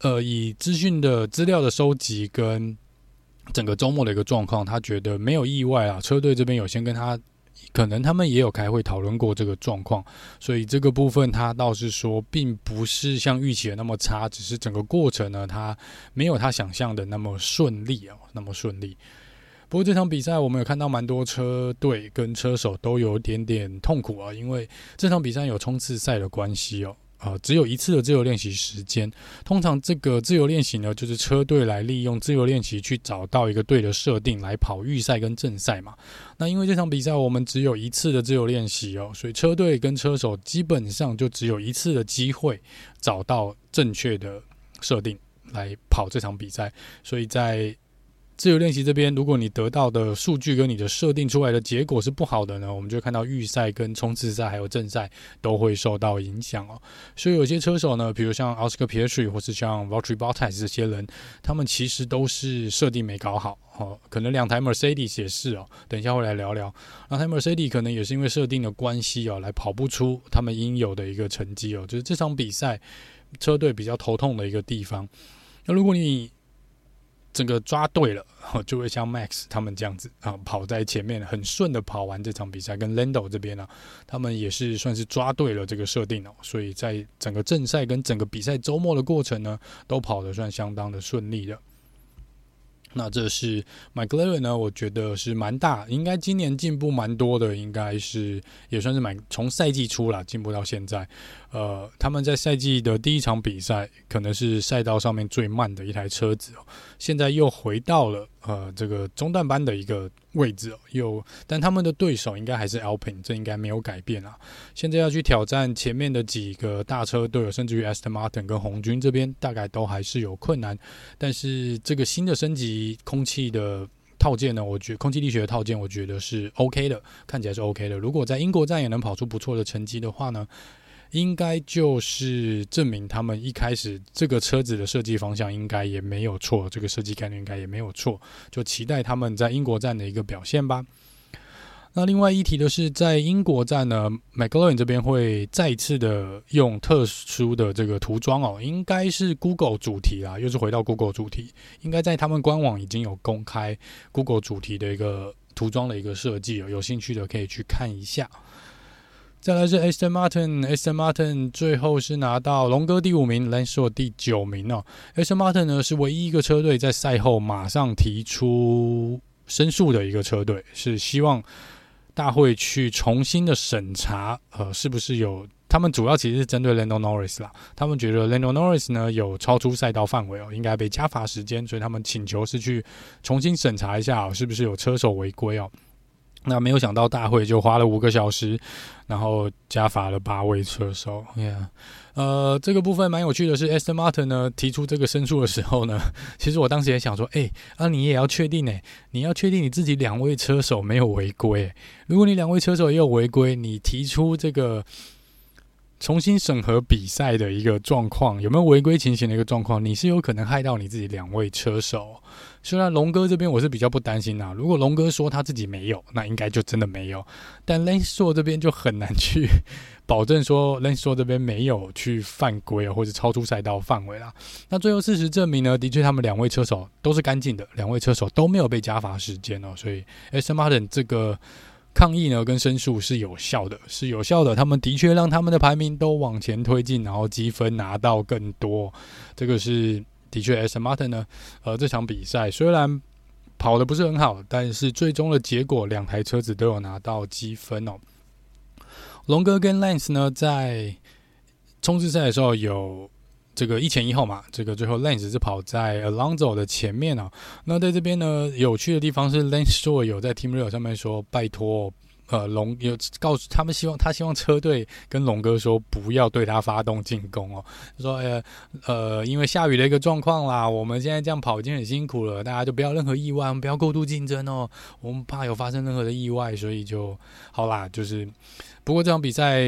呃，以资讯的资料的收集跟整个周末的一个状况，他觉得没有意外啊。车队这边有先跟他，可能他们也有开会讨论过这个状况，所以这个部分他倒是说，并不是像预期的那么差，只是整个过程呢，他没有他想象的那么顺利哦，那么顺利。不过这场比赛我们有看到蛮多车队跟车手都有点点痛苦啊，因为这场比赛有冲刺赛的关系哦，啊，只有一次的自由练习时间。通常这个自由练习呢，就是车队来利用自由练习去找到一个队的设定来跑预赛跟正赛嘛。那因为这场比赛我们只有一次的自由练习哦，所以车队跟车手基本上就只有一次的机会找到正确的设定来跑这场比赛，所以在。自由练习这边，如果你得到的数据跟你的设定出来的结果是不好的呢，我们就看到预赛跟冲刺赛还有正赛都会受到影响哦。所以有些车手呢，比如像奥斯卡皮耶许或是像 Valtteri Bottas 这些人，他们其实都是设定没搞好哦。可能两台 Mercedes 也是哦，等一下会来聊聊。两台 Mercedes 可能也是因为设定的关系哦，来跑不出他们应有的一个成绩哦，就是这场比赛车队比较头痛的一个地方。那如果你整个抓对了，就会像 Max 他们这样子啊，跑在前面很顺的跑完这场比赛。跟 Lando 这边呢，他们也是算是抓对了这个设定哦，所以在整个正赛跟整个比赛周末的过程呢，都跑得算相当的顺利的。那这是 McLaren 呢，我觉得是蛮大，应该今年进步蛮多的，应该是也算是蛮从赛季初啦进步到现在。呃，他们在赛季的第一场比赛可能是赛道上面最慢的一台车子哦，现在又回到了呃这个中段班的一个位置哦，又但他们的对手应该还是 Alpine，这应该没有改变啊。现在要去挑战前面的几个大车队，甚至于 Aston Martin 跟红军这边，大概都还是有困难。但是这个新的升级空气的套件呢，我觉得空气力学的套件，我觉得是 OK 的，看起来是 OK 的。如果在英国站也能跑出不错的成绩的话呢，应该就是证明他们一开始这个车子的设计方向应该也没有错，这个设计概念应该也没有错，就期待他们在英国站的一个表现吧。那另外一提的是，在英国站呢，McLaren 这边会再次的用特殊的这个涂装哦，应该是 Google 主题啦，又是回到 Google 主题，应该在他们官网已经有公开 Google 主题的一个涂装的一个设计哦，有兴趣的可以去看一下。再来是 Aston Martin，Aston Martin 最后是拿到龙哥第五名 l a n s o 第九名哦。Aston Martin 呢是唯一一个车队在赛后马上提出申诉的一个车队，是希望大会去重新的审查，呃，是不是有他们主要其实是针对 Lando Norris 啦，他们觉得 Lando Norris 呢有超出赛道范围哦，应该被加罚时间，所以他们请求是去重新审查一下哦，是不是有车手违规哦。那没有想到大会就花了五个小时，然后加罚了八位车手。Yeah. 呃，这个部分蛮有趣的是，Aston Martin 呢提出这个申诉的时候呢，其实我当时也想说，哎，啊你也要确定呢，你要确定你自己两位车手没有违规。如果你两位车手也有违规，你提出这个。重新审核比赛的一个状况，有没有违规情形的一个状况，你是有可能害到你自己两位车手。虽然龙哥这边我是比较不担心呐，如果龙哥说他自己没有，那应该就真的没有。但 Lenso 这边就很难去 保证说 Lenso 这边没有去犯规或者超出赛道范围啦。那最后事实证明呢，的确他们两位车手都是干净的，两位车手都没有被加罚时间哦。所以 S Martin 这个。抗议呢，跟申诉是有效的，是有效的。他们的确让他们的排名都往前推进，然后积分拿到更多。这个是的确，S Martin 呢，呃，这场比赛虽然跑得不是很好，但是最终的结果，两台车子都有拿到积分哦。龙哥跟 Lance 呢，在冲刺赛的时候有。这个一前一后嘛，这个最后 Lance 是跑在 Alonso 的前面哦。那在这边呢，有趣的地方是 Lance Stroll 有在 Team r e a l 上面说，拜托，呃，龙有告诉他们，希望他希望车队跟龙哥说，不要对他发动进攻哦。他说，呃，呃，因为下雨的一个状况啦，我们现在这样跑已经很辛苦了，大家就不要任何意外，不要过度竞争哦，我们怕有发生任何的意外，所以就好啦。就是，不过这场比赛。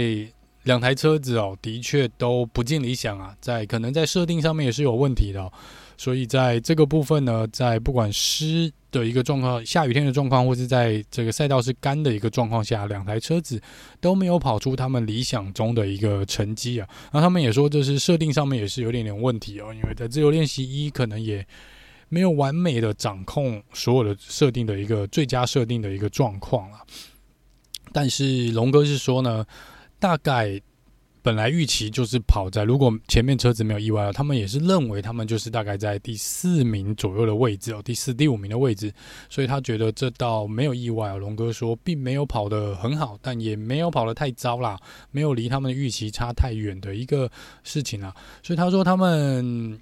两台车子哦，的确都不尽理想啊，在可能在设定上面也是有问题的哦，所以在这个部分呢，在不管湿的一个状况、下雨天的状况，或是在这个赛道是干的一个状况下，两台车子都没有跑出他们理想中的一个成绩啊。那他们也说，这是设定上面也是有点点问题哦，因为在自由练习一可能也没有完美的掌控所有的设定的一个最佳设定的一个状况啊。但是龙哥是说呢。大概本来预期就是跑在，如果前面车子没有意外了，他们也是认为他们就是大概在第四名左右的位置哦，第四、第五名的位置，所以他觉得这倒没有意外啊。龙哥说，并没有跑得很好，但也没有跑得太糟啦，没有离他们的预期差太远的一个事情啊，所以他说他们。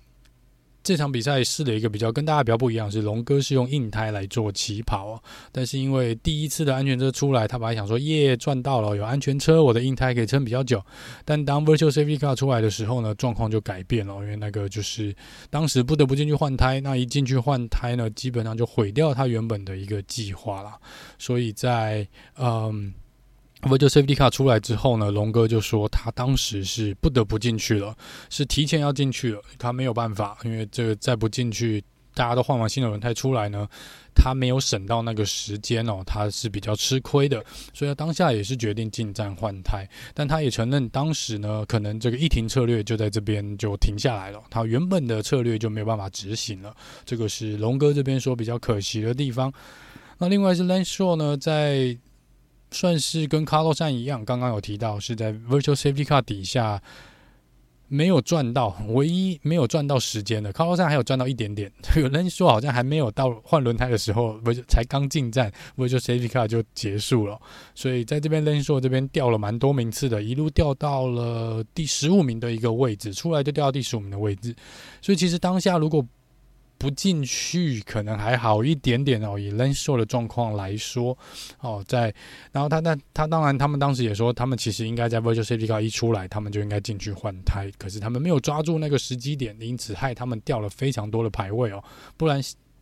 这场比赛试了一个比较跟大家比较不一样，是龙哥是用硬胎来做起跑，但是因为第一次的安全车出来，他本来想说耶赚到了，有安全车，我的硬胎可以撑比较久。但当 Virtual Safety Car 出来的时候呢，状况就改变了，因为那个就是当时不得不进去换胎，那一进去换胎呢，基本上就毁掉他原本的一个计划了。所以在嗯。V i r t u a Safety 卡出来之后呢，龙哥就说他当时是不得不进去了，是提前要进去了，他没有办法，因为这个再不进去，大家都换完新的轮胎出来呢，他没有省到那个时间哦，他是比较吃亏的，所以他当下也是决定进站换胎，但他也承认当时呢，可能这个一停策略就在这边就停下来了，他原本的策略就没有办法执行了，这个是龙哥这边说比较可惜的地方。那另外是 Lance Stroll 呢，在算是跟卡洛山一样，刚刚有提到是在 Virtual Safety Car 底下没有赚到，唯一没有赚到时间的，卡洛山还有赚到一点点。有人说好像还没有到换轮胎的时候，不是才刚进站，，Virtual Safety Car 就结束了。所以在这边人数这边掉了蛮多名次的，一路掉到了第十五名的一个位置，出来就掉到第十五名的位置。所以其实当下如果不进去可能还好一点点哦，以 Lance Stroll 的状况来说，哦，在然后他那他，当然他们当时也说，他们其实应该在 Virtual Safety Car 一出来，他们就应该进去换胎，可是他们没有抓住那个时机点，因此害他们掉了非常多的排位哦，不然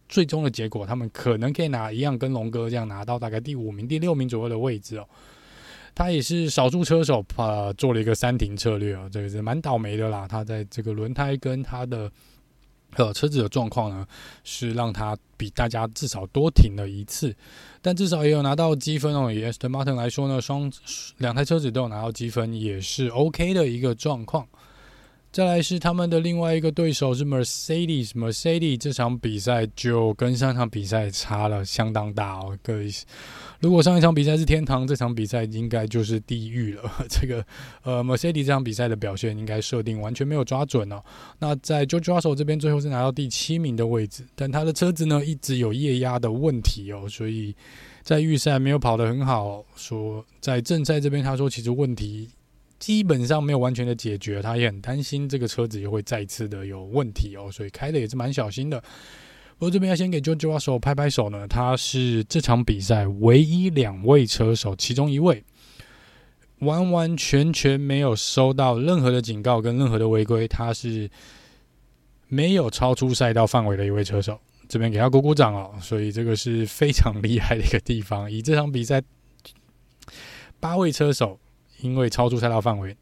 最终的结果他们可能可以拿一样跟龙哥这样拿到大概第五名、第六名左右的位置哦。他也是少数车手啊，做了一个三停策略哦，这个是蛮倒霉的啦。他在这个轮胎跟他的。呃，车子的状况呢，是让它比大家至少多停了一次，但至少也有拿到积分哦。以 Aston Martin 来说呢，双两台车子都有拿到积分，也是 OK 的一个状况。再来是他们的另外一个对手是 Mercedes，Mercedes 这场比赛就跟上一场比赛差了相当大哦。各位，如果上一场比赛是天堂，这场比赛应该就是地狱了。这个呃，Mercedes 这场比赛的表现应该设定完全没有抓准哦。那在 George Russell 这边最后是拿到第七名的位置，但他的车子呢一直有液压的问题哦，所以在预赛没有跑得很好。说在正赛这边，他说其实问题。基本上没有完全的解决，他也很担心这个车子又会再次的有问题哦，所以开的也是蛮小心的。我这边要先给 George Russell 拍拍手呢，他是这场比赛唯一两位车手其中一位完完全全没有收到任何的警告跟任何的违规，他是没有超出赛道范围的一位车手。这边给他鼓鼓掌哦，所以这个是非常厉害的一个地方。以这场比赛八位车手。因为超出赛道范围，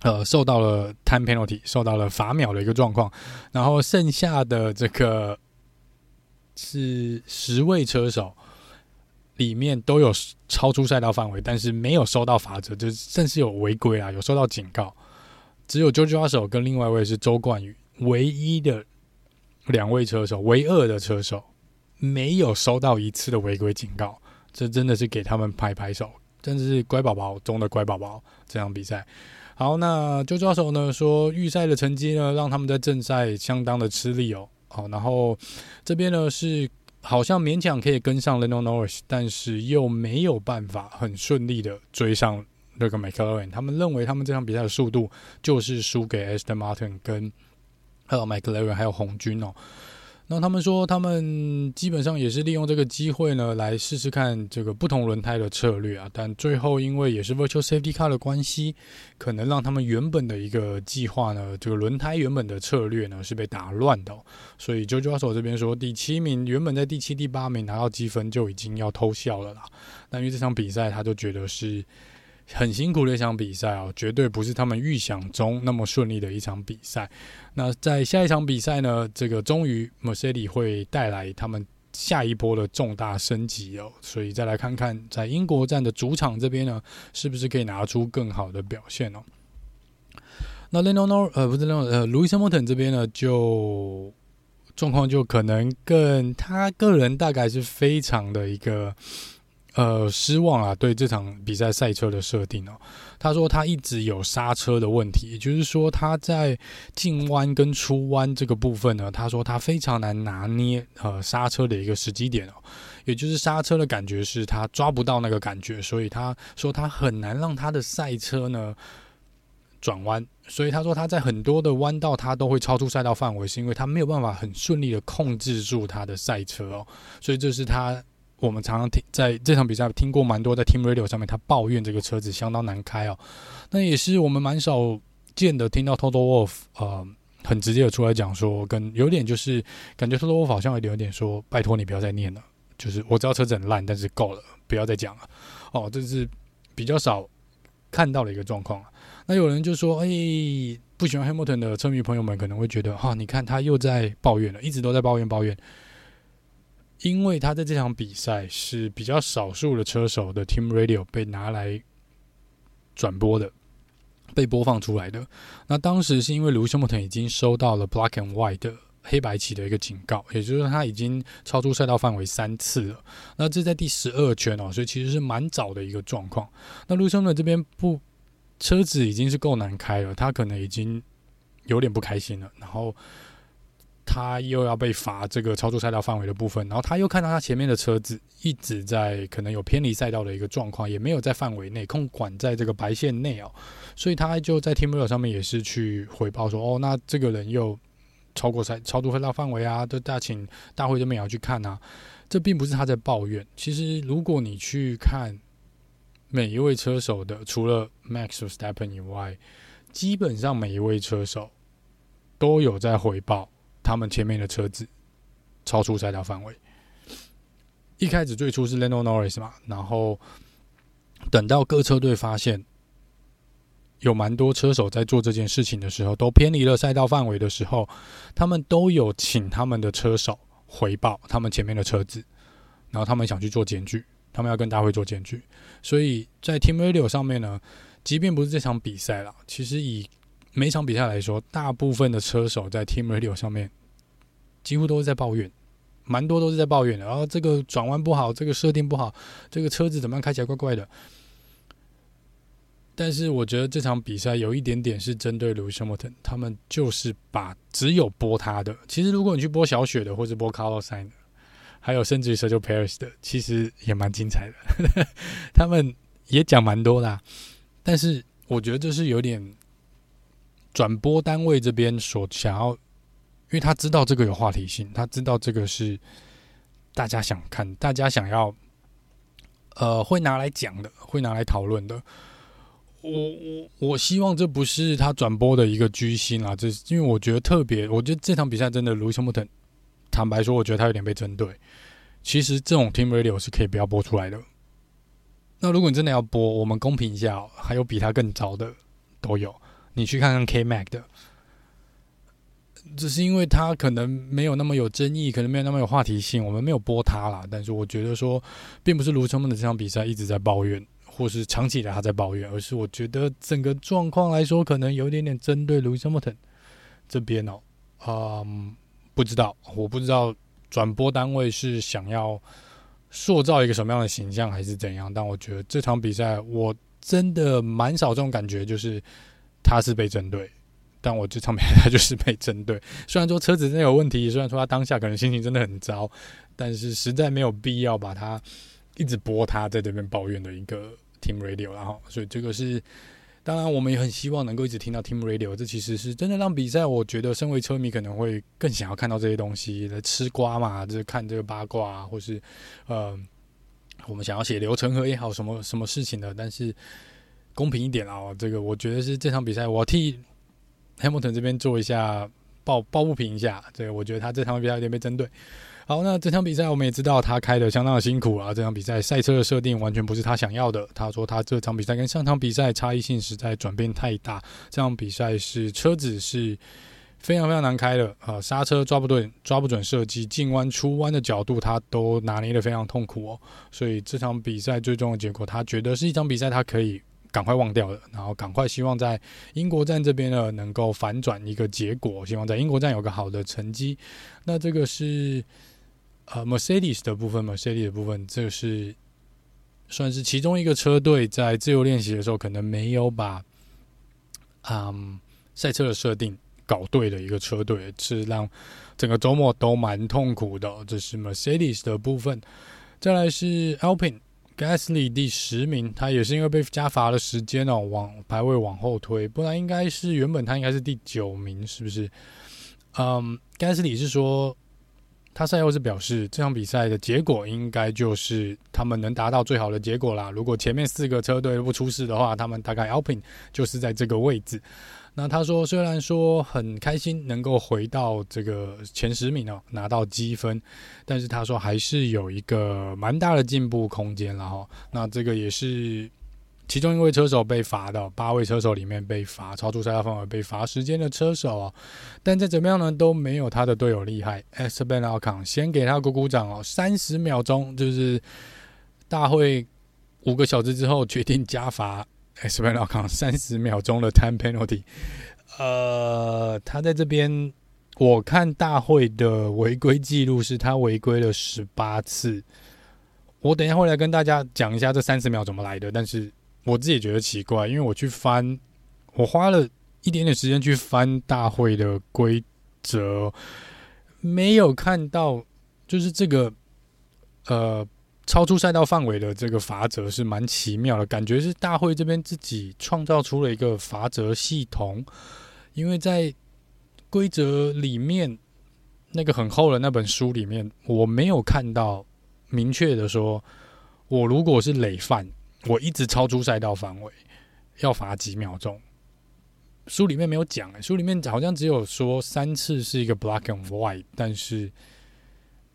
呃，受到了 time penalty，受到了罚秒的一个状况，然后剩下的这个是十位车手里面都有超出赛道范围，但是没有收到罚则，就是甚至有违规啊，有收到警告。只有 George Russell 跟另外一位是周冠宇，唯一的两位车手，唯二的车手没有收到一次的违规警告，这真的是给他们拍拍手。真的是乖宝宝中的乖宝宝，这场比赛。好，那周抓手呢说预赛的成绩呢，让他们在正赛相当的吃力哦。好，然后这边呢是好像勉强可以跟上 Lando Norris，但是又没有办法很顺利的追上那个 McLaren。他们认为他们这场比赛的速度就是输给 Aston Martin 跟还有 McLaren 还有红军哦。那他们说，他们基本上也是利用这个机会呢，来试试看这个不同轮胎的策略啊。但最后因为也是 Virtual Safety Car 的关系，可能让他们原本的一个计划呢，这个轮胎原本的策略呢是被打乱的。所以 Jojo 手这边说，第七名原本在第七、第八名拿到积分就已经要偷笑了啦。那因为这场比赛，他就觉得是。很辛苦的一场比赛哦，绝对不是他们预想中那么顺利的一场比赛。那在下一场比赛呢，这个终于 Mercedes 会带来他们下一波的重大升级哦，所以再来看看在英国站的主场这边呢，是不是可以拿出更好的表现哦。那 l e n o n o 呃不是 Leno，呃 Lewis Hamilton 这边呢，就状况就可能更他个人大概是非常的一个。呃，失望啊！对这场比赛赛车的设定哦，他说他一直有刹车的问题，也就是说他在进弯跟出弯这个部分呢，他说他非常难拿捏呃刹车的一个时机点哦，也就是刹车的感觉是他抓不到那个感觉，所以他说他很难让他的赛车呢转弯，所以他说他在很多的弯道他都会超出赛道范围，是因为他没有办法很顺利的控制住他的赛车哦，所以这是他。我们常常听在这场比赛听过蛮多，在 Team Radio 上面他抱怨这个车子相当难开哦。那也是我们蛮少见的听到 Toto Wolff 呃很直接的出来讲说，跟有点就是感觉 Toto Wolff 好像有点有点说，拜托你不要再念了，就是我知道车子很烂，但是够了，不要再讲了哦。这是比较少看到的一个状况。那有人就说，哎，不喜欢 Hamilton 的车迷朋友们可能会觉得，哈，你看他又在抱怨了，一直都在抱怨抱怨。因为他在这场比赛是比较少数的车手的 Team Radio 被拿来转播的，被播放出来的。那当时是因为 Lewis Hamilton 已经收到了 Black and White 的黑白旗的一个警告，也就是说他已经超出赛道范围三次了。那这在第十二圈哦，所以其实是蛮早的一个状况。那 Lewis Hamilton 这边不车子已经是够难开了，他可能已经有点不开心了，然后。他又要被罚这个超出赛道范围的部分，然后他又看到他前面的车子一直在可能有偏离赛道的一个状况，也没有在范围内控管在这个白线内哦，所以他就在 Team r a 上面也是去回报说，哦，那这个人又超过赛超出赛道范围啊，都大请大会这边也要去看啊。这并不是他在抱怨，其实如果你去看每一位车手的，除了 Max Verstappen 以外，基本上每一位车手都有在回报。他们前面的车子超出赛道范围。一开始最初是 Lando Norris 嘛，然后等到各车队发现有蛮多车手在做这件事情的时候，都偏离了赛道范围的时候，他们都有请他们的车手回报他们前面的车子，然后他们想去做检举，他们要跟大会做检举。所以在 Team Radio 上面呢，即便不是这场比赛啦，其实以每场比赛来说，大部分的车手在 Team Radio 上面几乎都是在抱怨，蛮多都是在抱怨的。然后这个转弯不好，这个设定不好，这个车子怎么样开起来怪怪的。但是我觉得这场比赛有一点点是针对 Lewis Hamilton，他们就是把只有播他的。其实如果你去播小雪的，或者播 Carlos Sainz 的，还有甚至于 Sergio Perez 的，其实也蛮精彩的。他们也讲蛮多的，但是我觉得这是有点。转播单位这边所想要，因为他知道这个有话题性，他知道这个是大家想看、大家想要，呃，会拿来讲的，会拿来讨论的。我我我希望这不是他转播的一个居心啊，这是因为我觉得特别，我觉得这场比赛真的卢森堡特，坦白说，我觉得他有点被针对。其实这种 Team Radio 是可以不要播出来的。那如果你真的要播，我们公平一下，还有比他更糟的都有。你去看看 K Mac 的，只是因为他可能没有那么有争议，可能没有那么有话题性，我们没有播他啦。但是我觉得说，并不是卢森堡的这场比赛一直在抱怨，或是长期以来他在抱怨，而是我觉得整个状况来说，可能有一点点针对卢森堡这边哦。嗯，不知道，我不知道转播单位是想要塑造一个什么样的形象，还是怎样。但我觉得这场比赛，我真的蛮少这种感觉，就是。他是被针对，但我这场比赛他就是被针对。虽然说车子真的有问题，虽然说他当下可能心情真的很糟，但是实在没有必要把他一直播他在这边抱怨的一个 Team Radio。然后，所以这个是当然，我们也很希望能够一直听到 Team Radio。这其实是真的让比赛，我觉得身为车迷可能会更想要看到这些东西来吃瓜嘛，就是看这个八卦，或是呃，我们想要写流程和也好，什么什么事情的，但是。公平一点啊！这个我觉得是这场比赛，我替 Hamilton 这边做一下抱抱不平一下。这个我觉得他这场比赛有点被针对。好，那这场比赛我们也知道他开的相当的辛苦啊。这场比赛赛车的设定完全不是他想要的。他说他这场比赛跟上场比赛差异性实在转变太大。这场比赛是车子是非常非常难开的啊，刹车抓不准，抓不准设计，进弯出弯的角度他都拿捏得非常痛苦哦。所以这场比赛最终的结果，他觉得是一场比赛他可以。赶快忘掉了，然后赶快希望在英国站这边呢能够反转一个结果，希望在英国站有个好的成绩。那这个是呃 Mercedes 的部分，Mercedes 的部分，这个是算是其中一个车队在自由练习的时候可能没有把嗯赛车的设定搞对的一个车队，是让整个周末都蛮痛苦的。这是 Mercedes 的部分，再来是 Alpine。Gasly 第十名，他也是因为被加罚了时间哦，往排位往后推，不然应该是原本他应该是第九名，是不是？嗯，Gasly 是说他赛后是表示这场比赛的结果应该就是他们能达到最好的结果啦。如果前面四个车队不出事的话，他们大概 Alpine 就是在这个位置。那他说，虽然说很开心能够回到这个前十名哦，拿到积分，但是他说还是有一个蛮大的进步空间了哈。那这个也是其中一位车手被罚的，八位车手里面被罚超出赛道范围被罚时间的车手哦。但再怎么样呢，都没有他的队友厉害。Esteban Ocon 先给他鼓鼓掌哦，三十秒钟就是大会五个小时之后决定加罚。Esteban c o n 三十秒钟的 time penalty，呃，他在这边，我看大会的违规记录是他违规了十八次。我等一下会来跟大家讲一下这三十秒怎么来的，但是我自己觉得奇怪，因为我去翻，我花了一点点时间去翻大会的规则，没有看到，就是这个呃超出赛道范围的这个罚则是蛮奇妙的，感觉是大会这边自己创造出了一个罚则系统，因为在规则里面那个很厚的那本书里面，我没有看到明确的说，我如果是累犯。我一直超出赛道范围，要罚几秒钟。书里面没有讲，书里面好像只有说三次是一个 black and white，但是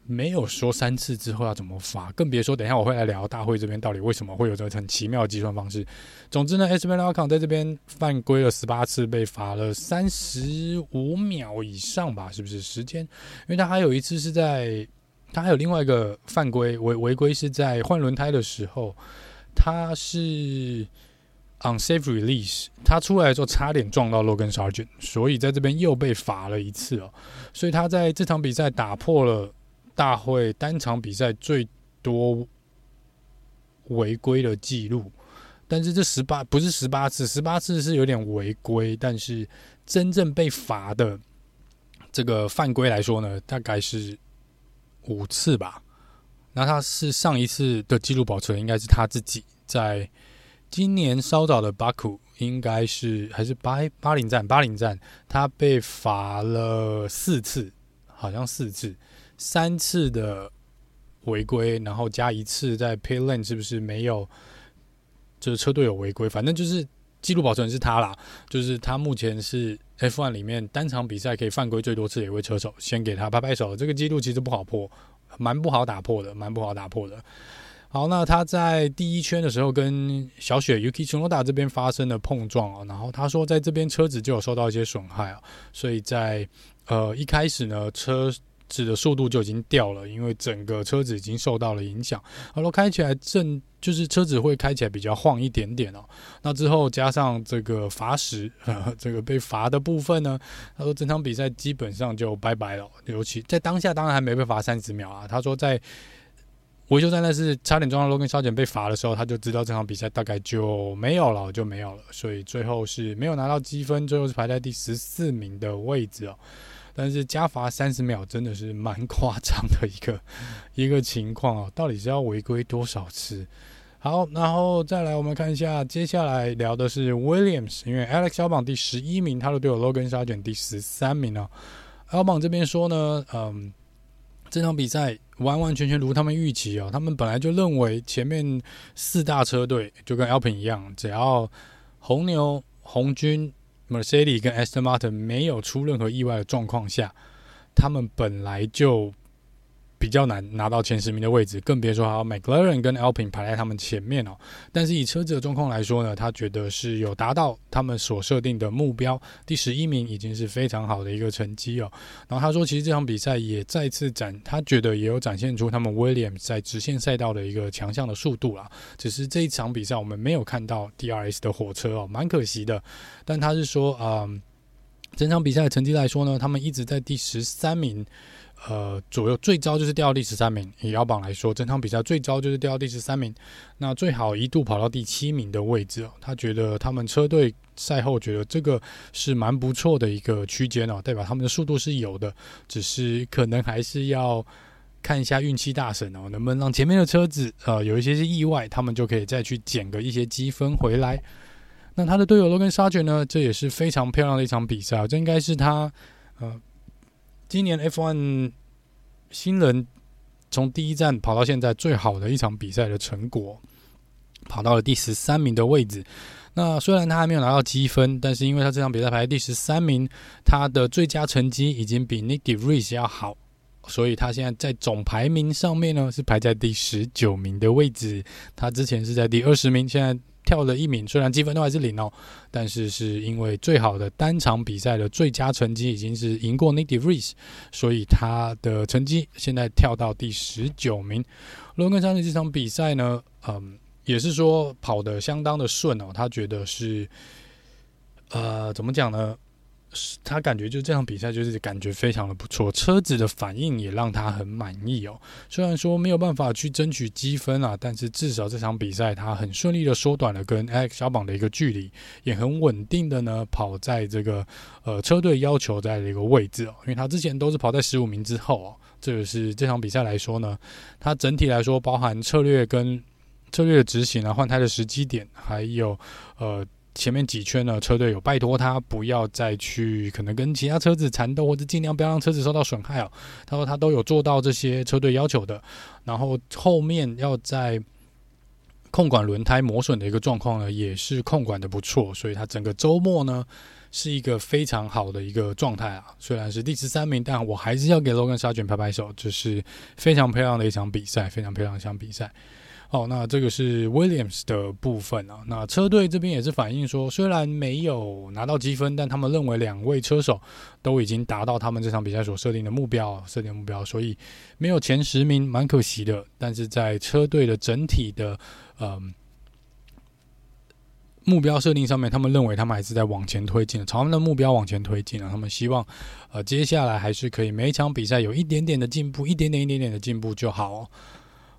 没有说三次之后要怎么罚，更别说等一下我会来聊大会这边到底为什么会有这个很奇妙的计算方式。总之呢，Esteban Ocon 在这边犯规了十八次，被罚了三十五秒以上吧？是不是时间？因为他还有一次是在，他还有另外一个犯规违违规是在换轮胎的时候。他是 unsafe release，他出来的时候差点撞到 Logan Sargent，所以在这边又被罚了一次哦。所以他在这场比赛打破了大会单场比赛最多违规的记录。但是这十八不是十八次，十八次是有点违规，但是真正被罚的这个犯规来说呢，大概是五次吧。那他是上一次的记录保持人，应该是他自己，在今年稍早的巴库，应该是还是巴巴林站，巴林站，他被罚了四次，好像四次，三次的违规，然后加一次在 Pay Lane 是不是没有？就是车队有违规，反正就是记录保存是他啦，就是他目前是 F1 里面单场比赛可以犯规最多次的一位车手，先给他拍拍手，这个记录其实不好破。蛮不好打破的，蛮不好打破的。好，那他在第一圈的时候跟小雪 Yuki Tsunoda 这边发生了碰撞啊，然后他说在这边车子就有受到一些损害啊，所以在呃一开始呢车。指的速度就已经掉了，因为整个车子已经受到了影响。好了，开起来正就是车子会开起来比较晃一点点哦。那之后加上这个罚时，这个被罚的部分呢，他说整场比赛基本上就拜拜了。尤其在当下，当然还没被罚三十秒啊。他说在维修站那是差点撞到 Logan Sargeant 被罚的时候，他就知道这场比赛大概就没有了，就没有了。所以最后是没有拿到积分，最后是排在第十四名的位置哦。但是加罚三十秒真的是蛮夸张的一个 一个情况啊！到底是要违规多少次？好，然后再来我们看一下，接下来聊的是 Williams，因为 Alex Albon 第十一名，他的队友 Logan 沙卷第十三名啊。Albon 这边说呢，嗯，这场比赛完完全全如他们预期哦，他们本来就认为前面四大车队就跟 Alpin 一样，只要红牛、红军。Mercedes 跟 Aston Martin 没有出任何意外的状况下，他们本来就比较难拿到前十名的位置，更别说还有 McLaren 跟 Alpine 排在他们前面哦。但是以车子的状况来说呢，他觉得是有达到他们所设定的目标，第十一名已经是非常好的一个成绩哦。然后他说，其实这场比赛也再次展，他觉得也有展现出他们 Williams 在直线赛道的一个强项的速度啦。只是这一场比赛我们没有看到 DRS 的火车哦，蛮可惜的。但他是说，嗯，整场比赛的成绩来说呢，他们一直在第十三名。呃，左右最糟就是掉到第十三名。以摇榜来说，整场比赛最糟就是掉到第十三名。那最好一度跑到第七名的位置哦。他觉得他们车队赛后觉得这个是蛮不错的一个区间哦，代表他们的速度是有的，只是可能还是要看一下运气大神哦，能不能让前面的车子呃有一些是意外，他们就可以再去捡个一些积分回来。那他的队友 Logan Sargeant 呢，这也是非常漂亮的一场比赛，这应该是他呃。今年 F1 新人从第一站跑到现在最好的一场比赛的成果，跑到了第十三名的位置。那虽然他还没有拿到积分，但是因为他这场比赛排在第十三名，他的最佳成绩已经比 Nick De Vries 要好，所以他现在在总排名上面呢是排在第十九名的位置。他之前是在第二十名，现在。跳了一名，虽然积分都还是零哦，但是是因为最好的单场比赛的最佳成绩已经是赢过 Nick De Vries，所以他的成绩现在跳到第十九名。罗根山的这场比赛呢，嗯，也是说跑得相当的顺哦，他觉得是，呃，怎么讲呢？他感觉就这场比赛就是感觉非常的不错，车子的反应也让他很满意哦。虽然说没有办法去争取积分啊，但是至少这场比赛他很顺利的缩短了跟 Alex 小榜的一个距离，也很稳定的呢跑在这个呃车队要求在的一个位置哦。因为他之前都是跑在十五名之后哦，这个是这场比赛来说呢，他整体来说包含策略跟策略的执行啊，换胎的时机点，还有呃。前面几圈呢，车队有拜托他不要再去可能跟其他车子缠斗，或者尽量不要让车子受到损害哦。他说他都有做到这些车队要求的。然后后面要在控管轮胎磨损的一个状况呢，也是控管的不错，所以他整个周末呢是一个非常好的一个状态啊。虽然是第十三名，但我还是要给 Logan Sargeant 拍拍手，这是非常漂亮的一场比赛，非常漂亮的一场比赛。好，那这个是 Williams 的部分啊。那车队这边也是反映说，虽然没有拿到积分，但他们认为两位车手都已经达到他们这场比赛所设定的目标，设定目标，所以没有前十名，蛮可惜的。但是在车队的整体的呃目标设定上面，他们认为他们还是在往前推进，朝他们的目标往前推进啊。他们希望呃接下来还是可以每一场比赛有一点点的进步，一点点一点点的进步就好哦。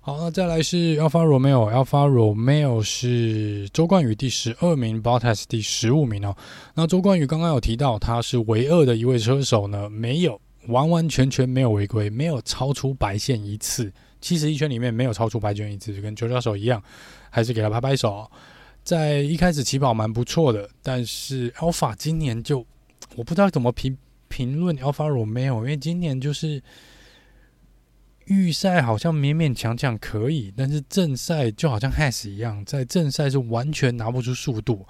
好，那再来是 Alpha Romeo。Alpha Romeo 是周冠宇第十二名，Bottas 第十五名哦。那周冠宇刚刚有提到，他是唯二的一位车手呢，没有完完全全没有违规，没有超出白线一次，七十一圈里面没有超出白线一次，就跟彼彼手一样，还是给他拍拍手。在一开始起跑蛮不错的，但是 Alpha 今年就我不知道怎么评评论 Alpha Romeo，因为今年就是。预赛好像勉勉强强可以，但是正赛就好像 Has 一样，在正赛是完全拿不出速度。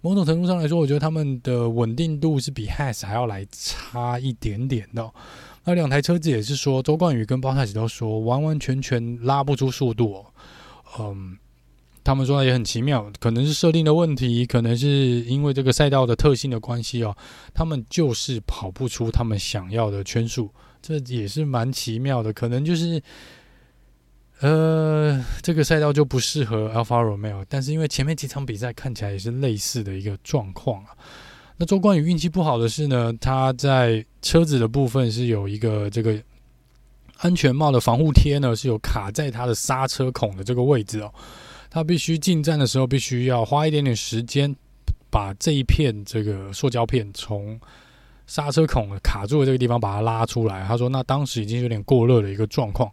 某种程度上来说，我觉得他们的稳定度是比 Has 还要来差一点点的。那两台车子也是说，周冠宇跟包太子都说，完完全全拉不出速度。嗯，他们说也很奇妙，可能是设定的问题，可能是因为这个赛道的特性的关系哦，他们就是跑不出他们想要的圈数。这也是蛮奇妙的，可能就是，呃，这个赛道就不适合 Alpha Romeo，但是因为前面几场比赛看起来也是类似的一个状况啊。那周冠宇运气不好的是呢，他在车子的部分是有一个这个安全帽的防护贴呢，是有卡在他的刹车孔的这个位置哦。他必须进站的时候，必须要花一点点时间把这一片这个塑胶片从。刹车孔卡住的这个地方，把它拉出来。他说：“那当时已经有点过热的一个状况，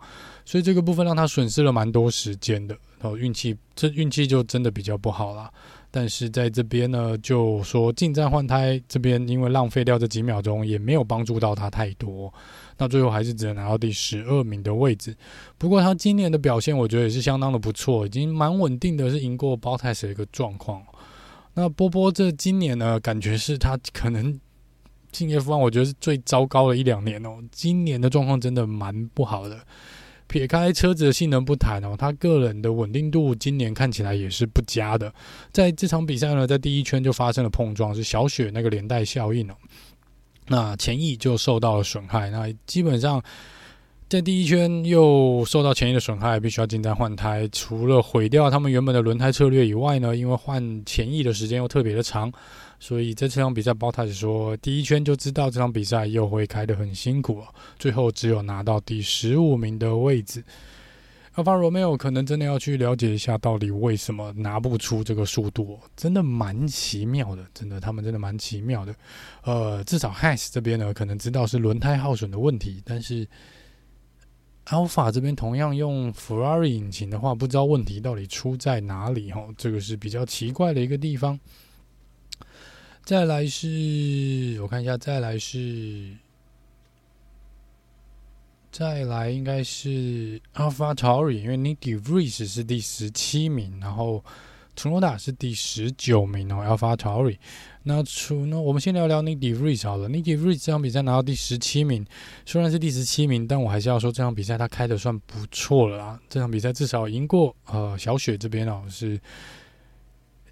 所以这个部分让他损失了蛮多时间的。然后运气，这运气就真的比较不好了。但是在这边呢，就说进站换胎这边，因为浪费掉这几秒钟，也没有帮助到他太多。那最后还是只能拿到第十二名的位置。不过他今年的表现，我觉得也是相当的不错，已经蛮稳定的，是赢过 Bottas 的一个状况。那波波这今年呢，感觉是他可能。”进 F1，我觉得是最糟糕的一两年哦。今年的状况真的蛮不好的。撇开车子的性能不谈哦，他个人的稳定度今年看起来也是不佳的。在这场比赛呢，在第一圈就发生了碰撞，是小雪那个连带效应哦。那前翼就受到了损害，那基本上在第一圈又受到前翼的损害，必须要进站换胎。除了毁掉他们原本的轮胎策略以外呢，因为换前翼的时间又特别的长。所以在这场比赛，包太子说第一圈就知道这场比赛又会开得很辛苦。最后只有拿到第十五名的位置。Alfa Romeo 可能真的要去了解一下，到底为什么拿不出这个速度，真的蛮奇妙的。真的，他们真的蛮奇妙的。呃，至少 Haas 这边呢，可能知道是轮胎耗损的问题，但是 Alpha 这边同样用 Ferrari 引擎的话，不知道问题到底出在哪里哈。这个是比较奇怪的一个地方。再来是，我看一下，再来是，再来应该是 AlphaTauri，因为 Nick De Vries 是第十七名，然后 Tsunoda 是第十九名哦。AlphaTauri，那除那，我们先聊聊 Nick De Vries 好了。Nick De Vries 这场比赛拿到第十七名，虽然是第十七名，但我还是要说这场比赛他开的算不错了啦。这场比赛至少赢过呃小雪这边哦，是。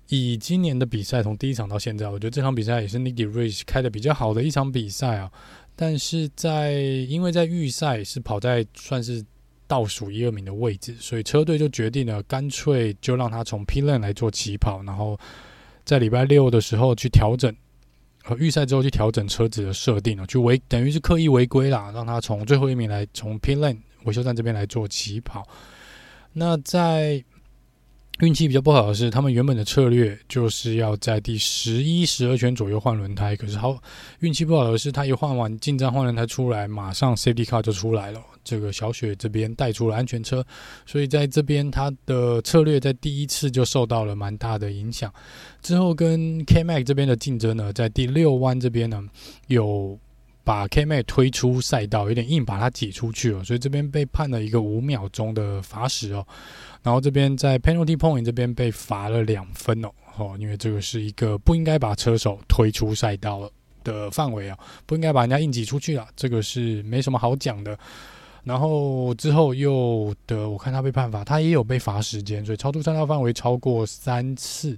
以今年的比赛从第一场到现在，我觉得这场比赛也是 Nick De Vries 开的比较好的一场比赛啊。但是在因为在预赛是跑在算是倒数一二名的位置，所以车队就决定了干脆就让他从 P l a n 来做起跑，然后在礼拜六的时候去调整呃预赛之后去调整车子的设定了，去违等于是刻意违规啦，让他从最后一名来从 pit lane 维修站这边来做起跑。那在运气比较不好的是，他们原本的策略就是要在第十一、十二圈左右换轮胎。可是好运气不好的是，他一换完进站换轮胎出来，马上 Safety Car 就出来了。这个小雪这边带出了安全车，所以在这边他的策略在第一次就受到了蛮大的影响。之后跟 K Mac 这边的竞争呢，在第六弯这边呢，有把 K Mac 推出赛道，有点硬把它挤出去了，所以这边被判了一个五秒钟的罚时哦。然后这边在 penalty point 这边被罚了两分哦，哦，因为这个是一个不应该把车手推出赛道的范围啊，不应该把人家硬挤出去了，这个是没什么好讲的。然后之后又的，我看他被判罚，他也有被罚时间，所以超出赛道范围超过三次，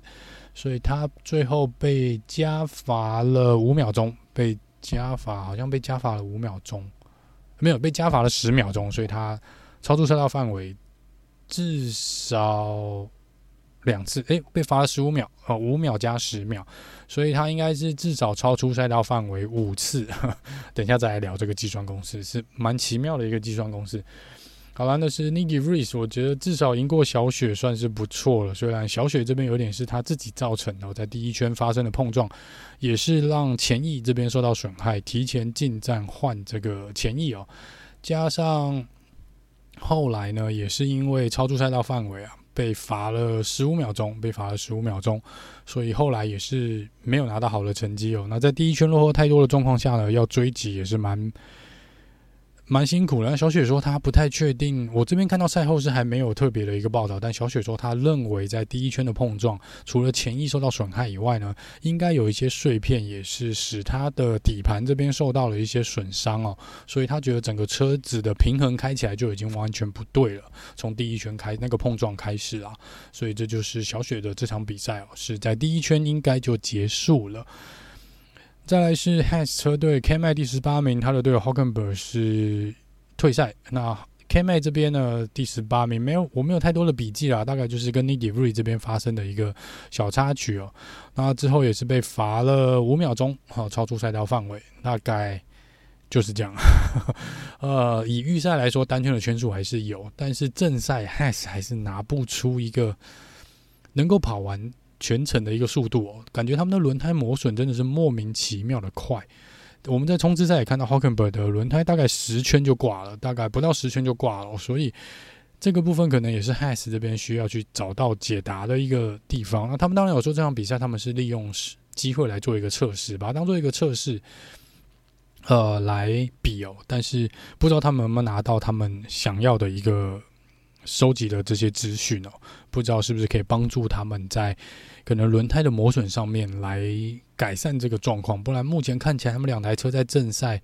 所以他最后被加罚了五秒钟，被加罚好像被加罚了五秒钟，没有被加罚了十秒钟，所以他超出赛道范围。至少两次，诶，被罚了十五秒，哦，五秒加十秒，所以他应该是至少超出赛道范围五次。等一下再来聊这个计算公式，是蛮奇妙的一个计算公式。好了，那是 Nyck de Vries，我觉得至少赢过小雪算是不错了。虽然小雪这边有点是他自己造成的，在第一圈发生的碰撞，也是让前翼这边受到损害，提前进站换这个前翼哦，加上。后来呢，也是因为超出赛道范围啊，被罚了十五秒钟，被罚了十五秒钟，所以后来也是没有拿到好的成绩哦。那在第一圈落后太多的状况下呢，要追击也是蛮。蛮辛苦的。那小雪说她不太确定，我这边看到赛后是还没有特别的一个报道，但小雪说她认为在第一圈的碰撞，除了前翼受到损害以外呢，应该有一些碎片也是使她的底盘这边受到了一些损伤哦，所以她觉得整个车子的平衡开起来就已经完全不对了，从第一圈开那个碰撞开始啊，所以这就是小雪的这场比赛哦，是在第一圈应该就结束了。再来是 Haas 车队 K m a 第十八名，他的队友 Hockenberg 是退赛。那 K m a 这边呢，第十八名没有，我没有太多的笔记啦，大概就是跟 Nyck de Vries 这边发生的一个小插曲哦。那之后也是被罚了五秒钟，好，超出赛道范围，大概就是这样。呃，以预赛来说，单圈的圈数还是有，但是正赛 Haas 还是拿不出一个能够跑完。全程的一个速度哦，感觉他们的轮胎磨损真的是莫名其妙的快。我们在冲刺赛也看到 Hulkenberg 的轮胎大概十圈就挂了，大概不到十圈就挂了，所以这个部分可能也是 Haas 这边需要去找到解答的一个地方。那他们当然有说这场比赛他们是利用机会来做一个测试，把它当做一个测试，呃，来比哦。但是不知道他们有没有拿到他们想要的一个。收集的这些资讯哦，不知道是不是可以帮助他们在可能轮胎的磨损上面来改善这个状况。不然目前看起来，他们两台车在正赛，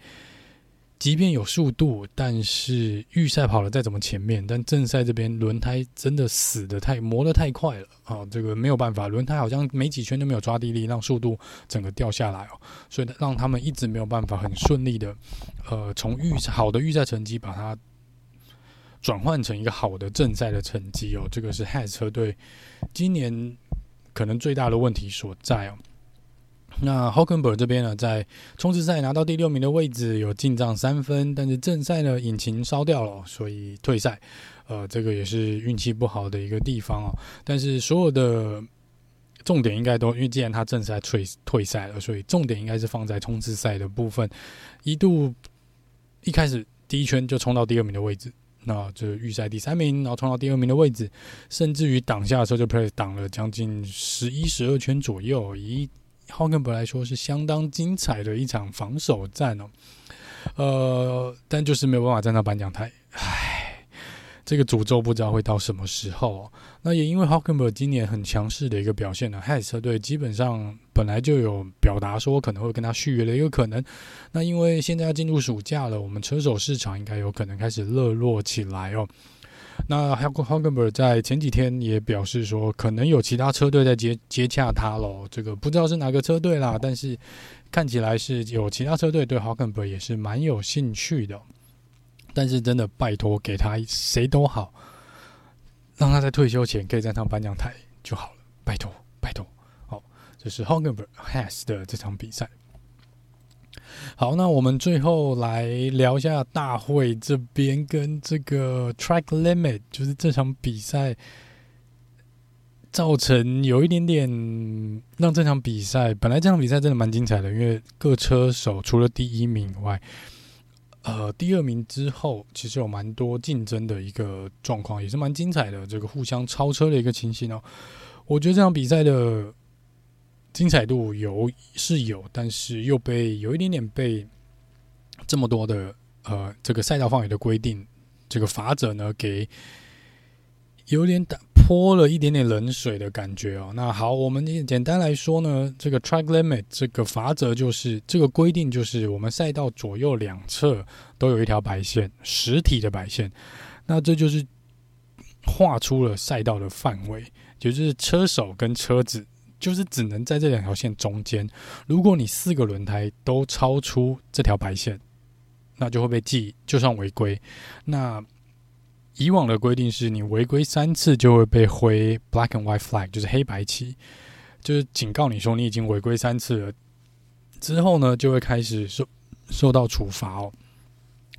即便有速度，但是预赛跑了再怎么前面，但正赛这边轮胎真的死得太磨得太快了啊！这个没有办法，轮胎好像没几圈都没有抓地力，让速度整个掉下来哦，所以让他们一直没有办法很顺利的，呃，从预好的预赛成绩把它。转换成一个好的正赛的成绩哦，这个是 h a s 车队今年可能最大的问题所在哦。那 Hulkenberg 这边呢，在冲刺赛拿到第六名的位置，有进账三分，但是正赛呢，引擎烧掉了，所以退赛。呃，这个也是运气不好的一个地方哦。但是所有的重点应该都，因为既然他正赛退退赛了，所以重点应该是放在冲刺赛的部分。一度一开始第一圈就冲到第二名的位置。那这预赛第三名，然后冲到第二名的位置，甚至于挡下的时候就 play 挡了将近十一、十二圈左右。以霍根博来说，是相当精彩的一场防守战哦。呃，但就是没有办法站到颁奖台，唉。这个诅咒不知道会到什么时候哦。那也因为 Hulkenberg 今年很强势的一个表现呢，Has 车队基本上本来就有表达说可能会跟他续约的一个可能。那因为现在要进入暑假了，我们车手市场应该有可能开始热络起来哦。那 Hulkenberg 在前几天也表示说，可能有其他车队在接接洽他喽。这个不知道是哪个车队啦，但是看起来是有其他车队对 Hulkenberg 也是蛮有兴趣的。但是真的拜托给他谁都好，让他在退休前可以站上颁奖台就好了，拜托拜托。好，这是 Hulkenberg Has 的这场比赛。好，那我们最后来聊一下大会这边跟这个 track limit，就是这场比赛造成有一点点让这场比赛，本来这场比赛真的蛮精彩的，因为各车手除了第一名以外，呃，第二名之后其实有蛮多竞争的一个状况，也是蛮精彩的，这个互相超车的一个情形哦。我觉得这场比赛的。精彩度有是有，但是又被有一点点被这么多的呃这个赛道范围的规定，这个法则呢给有点打泼了一点点冷水的感觉哦。那好，我们简单来说呢，这个 track limit 这个法则就是这个规定就是我们赛道左右两侧都有一条白线，实体的白线，那这就是画出了赛道的范围，也就是车手跟车子。就是只能在这两条线中间，如果你四个轮胎都超出这条白线，那就会被记，就算违规。那以往的规定是你违规三次就会被挥 black and white flag，就是黑白旗，就是警告你说你已经违规三次了。之后呢，就会开始受受到处罚哦。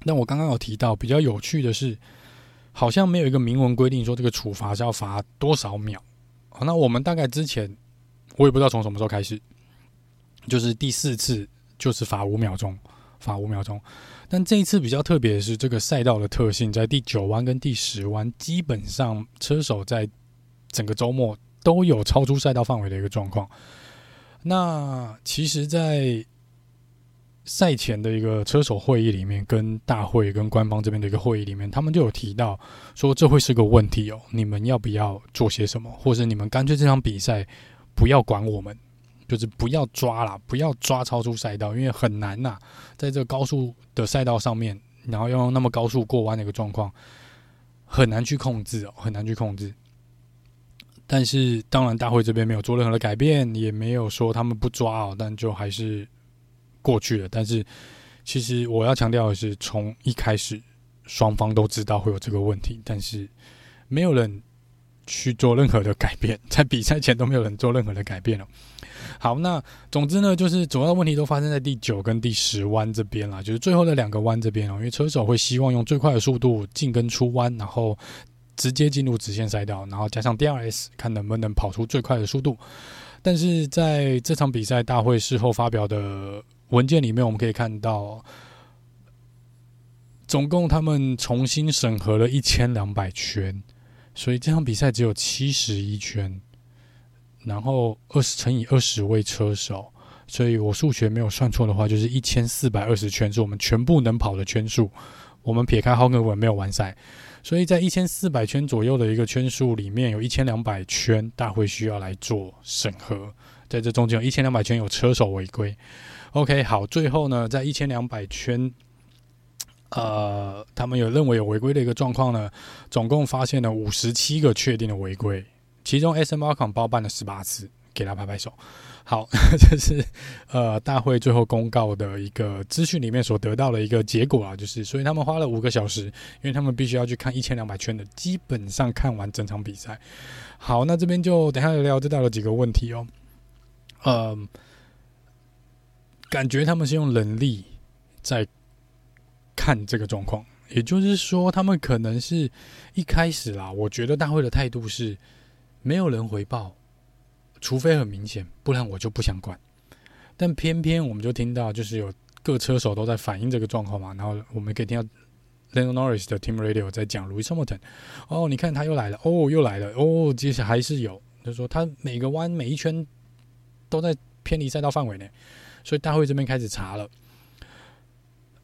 那我刚刚有提到比较有趣的是，好像没有一个明文规定说这个处罚是要罚多少秒。那我们大概之前。我也不知道从什么时候开始，就是第四次就是罚五秒钟，罚五秒钟。但这一次比较特别的是，这个赛道的特性，在第九弯跟第十弯，基本上车手在整个周末都有超出赛道范围的一个状况。那其实，在赛前的一个车手会议里面，跟大会跟官方这边的一个会议里面，他们就有提到说，这会是个问题哦，你们要不要做些什么，或者你们干脆这场比赛。不要管我们，就是不要抓啦，不要抓超出赛道，因为很难呐，在这个高速的赛道上面，然后用那么高速过弯的一个状况，很难去控制哦，很难去控制。但是当然，大会这边没有做任何的改变，也没有说他们不抓哦，但就还是过去了。但是其实我要强调的是，从一开始双方都知道会有这个问题，但是没有人。去做任何的改变，在比赛前都没有人做任何的改变了。好，那总之呢，就是主要问题都发生在第九跟第十弯这边了，就是最后的两个弯这边哦，因为车手会希望用最快的速度进跟出弯，然后直接进入直线赛道，然后加上 DRS，看能不能跑出最快的速度。但是在这场比赛大会事后发表的文件里面，我们可以看到，总共他们重新审核了一千两百圈。所以这场比赛只有七十一圈，然后二十乘以二十位车手，所以我数学没有算错的话，就是一千四百二十圈是我们全部能跑的圈数。我们撇开豪格文没有完赛，所以在一千四百圈左右的一个圈数里面，有一千两百圈大会需要来做审核。在这中间有一千两百圈有车手违规。OK，好，最后呢，在一千两百圈。呃，他们有认为有违规的一个状况呢，总共发现了五十七个确定的违规，其中 SM Arcon 包办了十八次，给他拍拍手。好，这是呃大会最后公告的一个资讯里面所得到的一个结果啊，就是所以他们花了五个小时，因为他们必须要去看一千两百圈的，基本上看完整场比赛。好，那这边就等下聊聊知道了几个问题哦。呃，感觉他们是用人力在。看这个状况，也就是说，他们可能是一开始啦。我觉得大会的态度是，没有人回报，除非很明显，不然我就不想管。但偏偏我们就听到，就是有各车手都在反映这个状况嘛。然后我们可以听到 Lando Norris 的 Team Radio 在讲 Lewis Hamilton，哦，你看他又来了，哦，又来了，哦，其实还是有，就说他每个弯每一圈都在偏离赛道范围内，所以大会这边开始查了。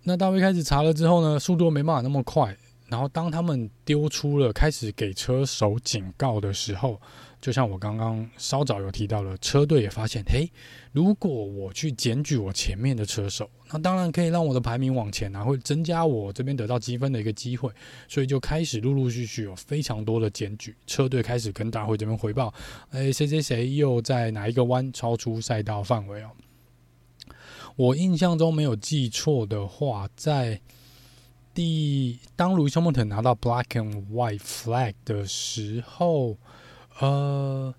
那大会开始查了之后呢，速度没办法那么快。然后当他们丢出了开始给车手警告的时候，就像我刚刚稍早有提到了，车队也发现，嘿，如果我去检举我前面的车手，那当然可以让我的排名往前啊，会增加我这边得到积分的一个机会。所以就开始陆陆续续有非常多的检举，车队开始跟大会这边回报，哎，谁谁谁又在哪一个弯超出赛道范围哦。我印象中没有记错的话，在第当卢伊丘莫特拿到 Black and White Flag 的时候，呃，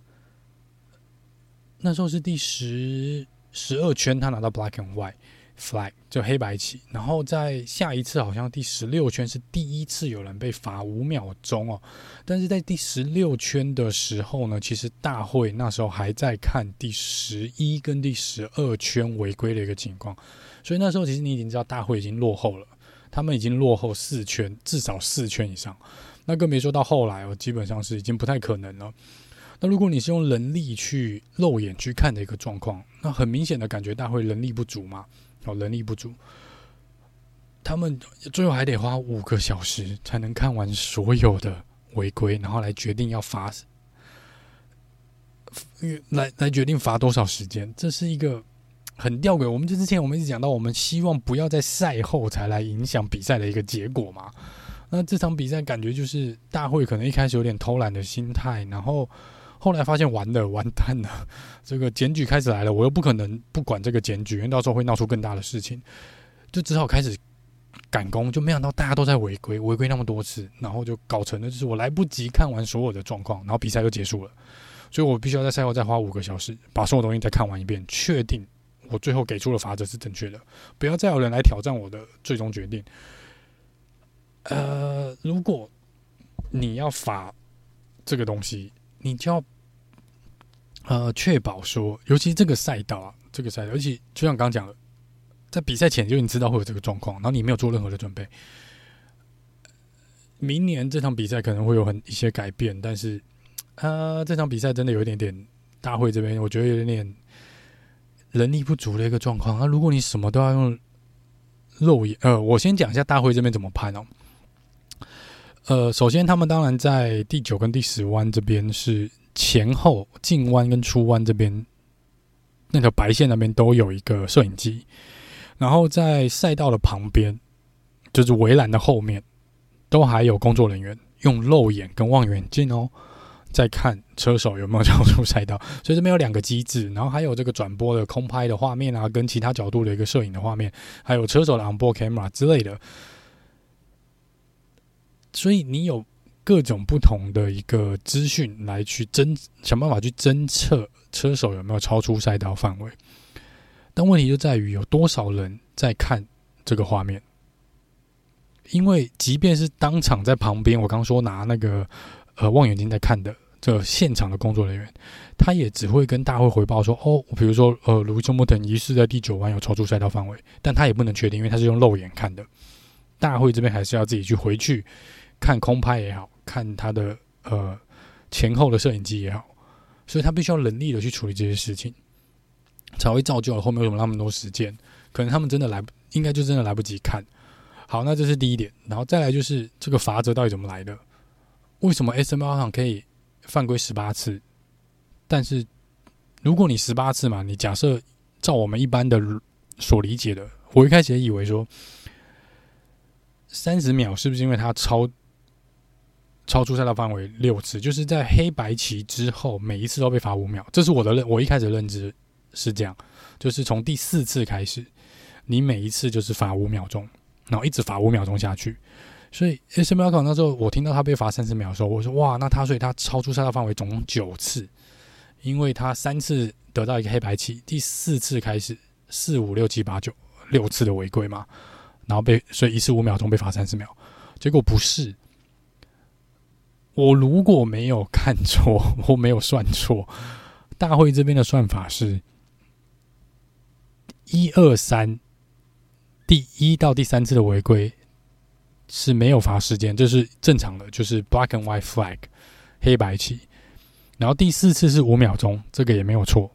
那时候是第十十二圈，他拿到 Black and White。flag 就黑白棋，然后在下一次好像第十六圈是第一次有人被罚五秒钟哦，但是在第十六圈的时候呢，其实大会那时候还在看第十一跟第十二圈违规的一个情况，所以那时候其实你已经知道大会已经落后了，他们已经落后四圈，至少四圈以上，那更别说到后来哦，基本上是已经不太可能了。那如果你是用人力去肉眼去看的一个状况，那很明显的感觉大会人力不足嘛。哦，人力不足，他们最后还得花五个小时才能看完所有的违规，然后来决定要罚，来来决定罚多少时间。这是一个很吊诡。我们就之前我们一直讲到，我们希望不要在赛后才来影响比赛的一个结果嘛。那这场比赛感觉就是大会可能一开始有点偷懒的心态，然后。后来发现完了，完蛋了，这个检举开始来了，我又不可能不管这个检举，因为到时候会闹出更大的事情，就只好开始赶工。就没想到大家都在违规，违规那么多次，然后就搞成了就是我来不及看完所有的状况，然后比赛就结束了，所以我必须要在赛后再花五个小时把所有东西再看完一遍，确定我最后给出的法则是正确的，不要再有人来挑战我的最终决定。呃，如果你要罚这个东西。你就要呃确保说，尤其这个赛道啊，这个赛道，尤其就像刚刚讲的，在比赛前就已经知道会有这个状况，然后你没有做任何的准备，明年这场比赛可能会有很一些改变，但是呃这场比赛真的有一点点大会这边，我觉得有点点人力不足的一个状况。那如果你什么都要用肉眼，呃，我先讲一下大会这边怎么判哦。呃，首先，他们当然在第九跟第十弯这边是前后进弯跟出弯这边那条白线那边都有一个摄影机，然后在赛道的旁边，就是围栏的后面，都还有工作人员用肉眼跟望远镜哦，在看车手有没有超出赛道，所以这边有两个机制，然后还有这个转播的空拍的画面啊，跟其他角度的一个摄影的画面，还有车手的 onboard camera 之类的。所以你有各种不同的一个资讯来去侦，想办法去侦测车手有没有超出赛道范围。但问题就在于有多少人在看这个画面？因为即便是当场在旁边，我刚说拿那个呃望远镜在看的这现场的工作人员，他也只会跟大会回报说：“哦，比如说呃，卢森伯特疑似在第九弯有超出赛道范围。”但他也不能确定，因为他是用肉眼看的。大会这边还是要自己去回去。看空拍也好，看他的呃前后的摄影机也好，所以他必须要人力的去处理这些事情，才会造就了后面为什么那么多时间？可能他们真的来，应该就真的来不及看。好，那这是第一点，然后再来就是这个罚则到底怎么来的？为什么 SML 上可以犯规十八次？但是如果你十八次嘛，你假设照我们一般的所理解的，我一开始也以为说三十秒是不是因为他超？超出赛道范围六次，就是在黑白旗之后，每一次都被罚五秒。这是我的认，我一开始认知是这样，就是从第四次开始，你每一次就是罚五秒钟，然后一直罚五秒钟下去。所以 SML 考那时候，我听到他被罚三十秒的时候，我说哇，那他所以他超出赛道范围总共九次，因为他三次得到一个黑白旗，第四次开始四五六七八九六次的违规嘛，然后被所以一次五秒钟被罚三十秒，结果不是。我如果没有看错，我没有算错，大会这边的算法是一二三，第一到第三次的违规是没有罚时间，这是正常的，就是 black and white flag 黑白旗。然后第四次是五秒钟，这个也没有错，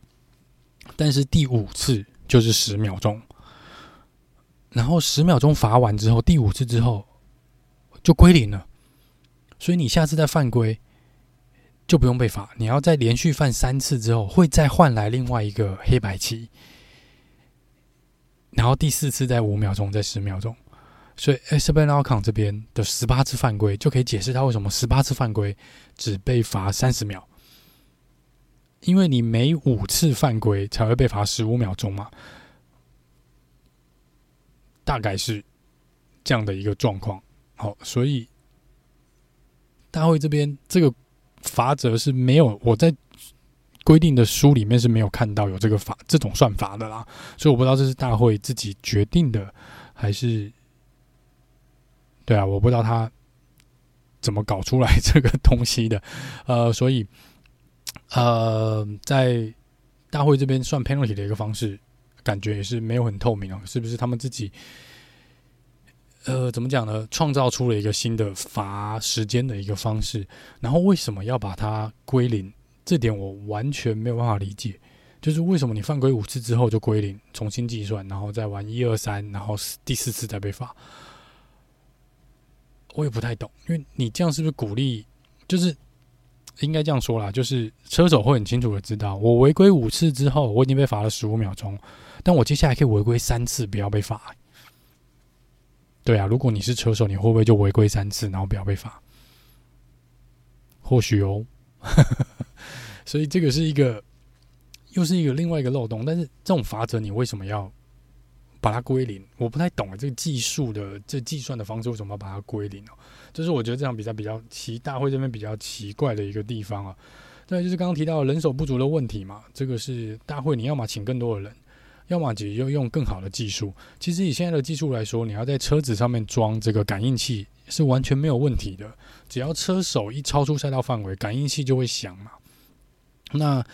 但是第五次就是十秒钟。然后十秒钟罚完之后，第五次之后就归零了。所以你下次再犯规，就不用被罚。你要再连续犯三次之后，会再换来另外一个黑白旗，然后第四次在五秒钟，在十秒钟。所以 Esteban Ocon 这边的十八次犯规，就可以解释他为什么十八次犯规只被罚三十秒，因为你每五次犯规才会被罚十五秒钟嘛，大概是这样的一个状况。好，所以。大会这边这个罚则是没有，我在规定的书里面是没有看到有这个法这种算法的啦，所以我不知道这是大会自己决定的还是，对啊，我不知道他怎么搞出来这个东西的，呃，所以呃，在大会这边算 penalty 的一个方式，感觉也是没有很透明啊，是不是他们自己呃怎么讲呢？创造出了一个新的罚时间的一个方式，然后为什么要把它归零？这点我完全没有办法理解，就是为什么你犯规五次之后就归零，重新计算，然后再玩一二三，然后第四次再被罚，我也不太懂，因为你这样是不是鼓励？就是应该这样说啦，就是车手会很清楚的知道，我违规五次之后，我已经被罚了十五秒钟，但我接下来可以违规三次，不要被罚。对啊，如果你是车手，你会不会就违规三次，然后不要被罚？或许哦。所以这个是一个，又是一个另外一个漏洞。但是这种罚则，你为什么要把它归零？我不太懂啊这个技术的这计算的方式，为什么要把它归零哦？这是我觉得这场比赛比较奇大会这边比较奇怪的一个地方啊。再就是刚刚提到人手不足的问题嘛，这个是大会你要么请更多的人，要么就用用更好的技术。其实以现在的技术来说，你要在车子上面装这个感应器是完全没有问题的。只要车手一超出赛道范围，感应器就会响嘛。那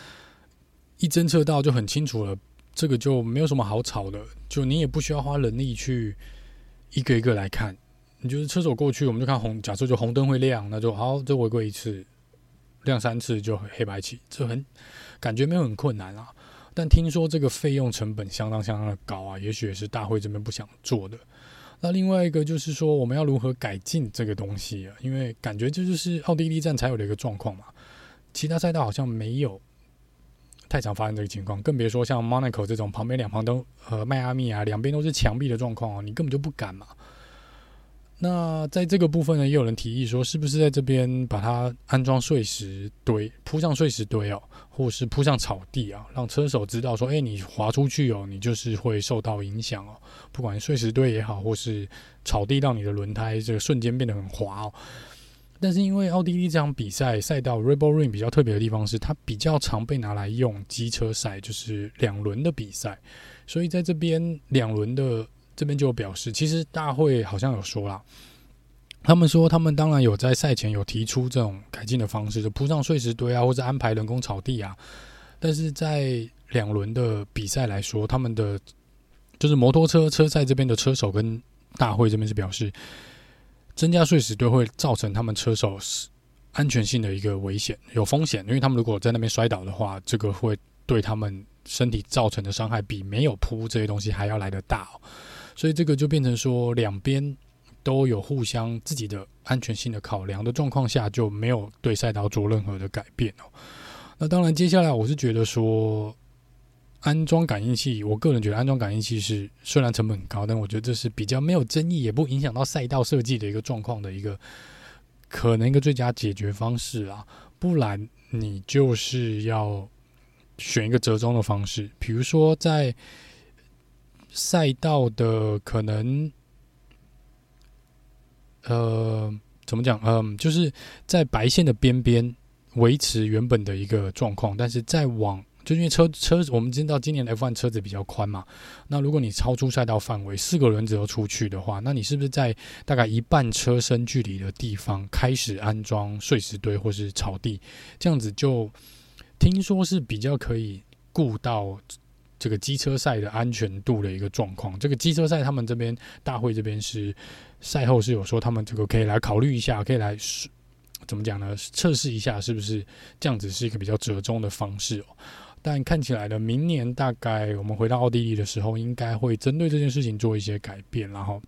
一侦测到就很清楚了，这个就没有什么好吵的，就你也不需要花人力去一个一个来看。你就是车手过去，我们就看红，假设就红灯会亮，那就好，这违规一次，亮三次就黑白旗，这很感觉没有很困难啊。但听说这个费用成本相当相当的高啊，也许也是大会这边不想做的。那另外一个就是说，我们要如何改进这个东西啊？因为感觉这就是奥地利站才有的一个状况嘛。其他赛道好像没有太常发生这个情况，更别说像 Monaco 这种旁边两旁都呃迈阿密啊，两边都是墙壁的状况哦，你根本就不敢嘛。那在这个部分呢，也有人提议说，是不是在这边把它安装碎石堆，铺上碎石堆哦，或是铺上草地啊，让车手知道说，哎，你滑出去哦，你就是会受到影响哦。不管碎石堆也好，或是草地，让你的轮胎这个瞬间变得很滑哦。但是因为奥地利这场比赛赛道 Red Bull Ring 比较特别的地方是，它比较常被拿来用机车赛，就是两轮的比赛。所以在这边两轮的这边就表示，其实大会好像有说啦，他们说他们当然有在赛前有提出这种改进的方式，就铺上碎石堆啊，或者安排人工草地啊。但是在两轮的比赛来说，他们的就是摩托车车赛这边的车手跟大会这边是表示。增加碎石堆会造成他们车手安全性的一个危险，有风险，因为他们如果在那边摔倒的话，这个会对他们身体造成的伤害比没有铺这些东西还要来得大哦。所以这个就变成说，两边都有互相自己的安全性的考量的状况下，就没有对赛道做任何的改变哦。那当然，接下来我是觉得说。安装感应器，我个人觉得安装感应器是虽然成本很高，但我觉得这是比较没有争议，也不影响到赛道设计的一个状况的一个可能一个最佳解决方式啊。不然你就是要选一个折中的方式，比如说在赛道的可能，呃，怎么讲？嗯，就是在白线的边边维持原本的一个状况，但是再往。就因为车车，我们知道今年 F1 车子比较宽嘛，那如果你超出赛道范围，四个轮子都出去的话，那你是不是在大概一半车身距离的地方开始安装碎石堆或是草地？这样子就听说是比较可以顾到这个机车赛的安全度的一个状况。这个机车赛他们这边大会这边是赛后是有说，他们这个可以来考虑一下，可以来怎么讲呢？测试一下是不是这样子是一个比较折中的方式哦。但看起来呢，明年大概我们回到奥地利的时候，应该会针对这件事情做一些改变。然后，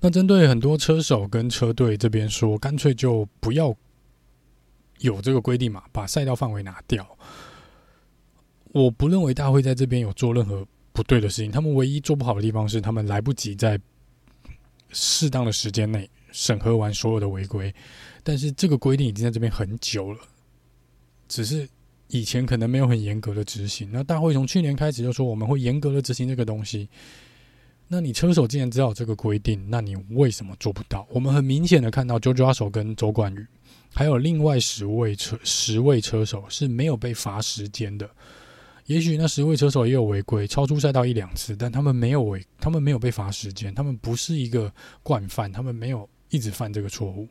那针对很多车手跟车队这边说，干脆就不要有这个规定嘛，把赛道范围拿掉。我不认为大会在这边有做任何不对的事情，他们唯一做不好的地方是，他们来不及在适当的时间内审核完所有的违规。但是这个规定已经在这边很久了，只是。以前可能没有很严格的执行，那大会从去年开始就说我们会严格的执行这个东西。那你车手既然知道这个规定，那你为什么做不到？我们很明显的看到九九手跟周冠宇，还有另外十位车十位车手是没有被罚时间的。也许那十位车手也有违规，超出赛道一两次，但他们没有违，他们没有被罚时间，他们不是一个惯犯，他们没有一直犯这个错误。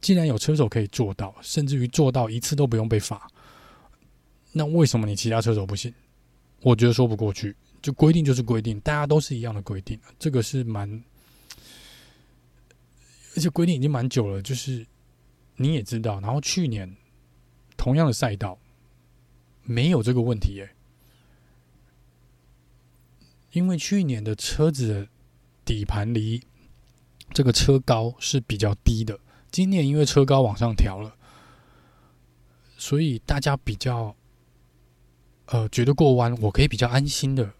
既然有车手可以做到，甚至于做到一次都不用被罚，那为什么你其他车手不行？我觉得说不过去。就规定就是规定，大家都是一样的规定，这个是蛮，而且规定已经蛮久了。就是你也知道，然后去年同样的赛道没有这个问题耶，因为去年的车子底盘离这个车高是比较低的，今年因为车高往上调了，所以大家比较呃觉得过弯，我可以比较安心的。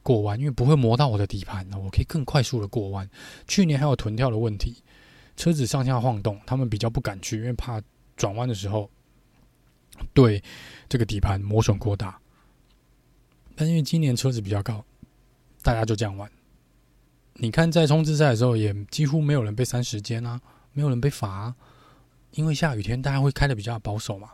过弯，因为不会磨到我的底盘，我可以更快速的过弯。去年还有臀跳的问题，车子上下晃动，他们比较不敢去，因为怕转弯的时候对这个底盘磨损过大。但因为今年车子比较高，大家就这样玩。你看在冲刺赛的时候，也几乎没有人被三时间啊，没有人被罚啊，因为下雨天大家会开的比较保守嘛。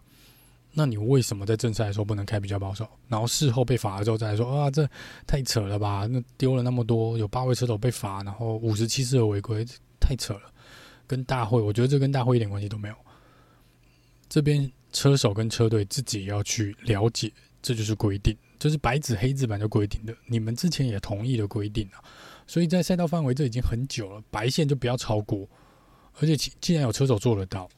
那你为什么在正赛的时候不能开比较保守？然后事后被罚了之后再来说啊，这太扯了吧？那丢了那么多，有八位车手被罚，然后五十七次的违规，太扯了。跟大会，我觉得这跟大会一点关系都没有。这边车手跟车队自己要去了解，这就是规定，这是白纸黑字版的规定的。你们之前也同意的规定啊，所以在赛道范围这已经很久了，白线就不要超过。而且既然有车手做得到。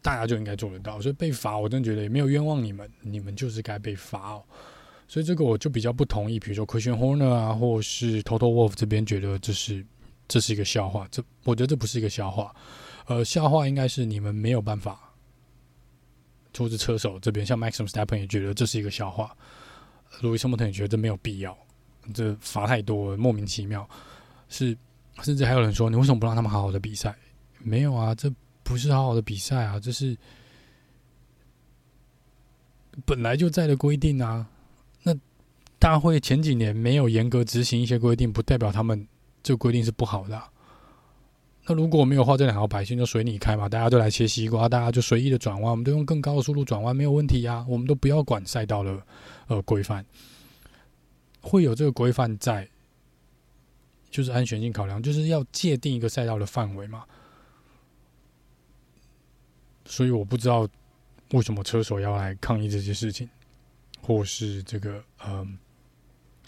大家就应该做得到，所以被罚，我真的觉得也没有冤枉你们，你们就是该被罚哦。所以这个我就比较不同意，比如说 Christian Horner 啊，或是 Toto Wolff 这边觉得这是这是一个笑话，这我觉得这不是一个笑话，呃，笑话应该是你们没有办法，出自车手这边，像 Max Verstappen 也觉得这是一个笑话，Lewis Hamilton 也觉得这没有必要，这罚太多了，莫名其妙，是甚至还有人说，你为什么不让他们好好的比赛？没有啊，这。不是好好的比赛啊，这是本来就在的规定啊。那大会前几年没有严格执行一些规定，不代表他们这规定是不好的。那如果我没有画这两条白线，就随你开嘛，大家都来切西瓜，大家就随意的转弯，我们都用更高的速度转弯，没有问题啊。我们都不要管赛道的呃规范，会有这个规范在，就是安全性考量，就是要界定一个赛道的范围嘛。所以我不知道为什么车手要来抗议这些事情，或是这个呃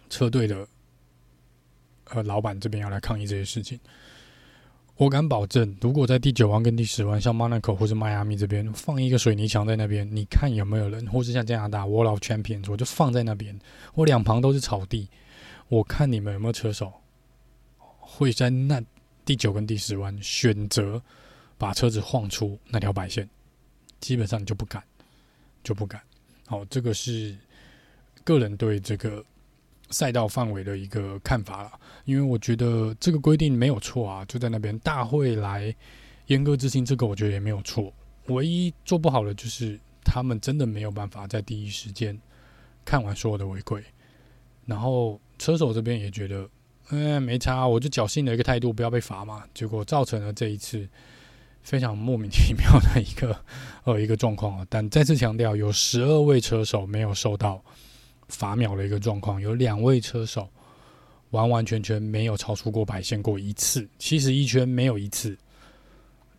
车队的呃老板这边要来抗议这些事情。我敢保证，如果在第九弯跟第十弯，像 Monaco 或者迈阿密这边放一个水泥墙在那边，你看有没有人？或是像加拿大 World of Champions，我就放在那边，我两旁都是草地，我看你们有没有车手会在那第九跟第十弯选择。把车子晃出那条白线，基本上你就不敢，就不敢。好，这个是个人对这个赛道范围的一个看法了。因为我觉得这个规定没有错啊，就在那边大会来严格执行这个，我觉得也没有错。唯一做不好的就是他们真的没有办法在第一时间看完所有的违规，然后车手这边也觉得，嗯，没差，我就侥幸的一个态度，不要被罚嘛。结果造成了这一次。非常莫名其妙的一个呃一个状况啊！但再次强调，有十二位车手没有受到罚秒的一个状况，有两位车手完完全全没有超出过白线过一次，七十一圈没有一次，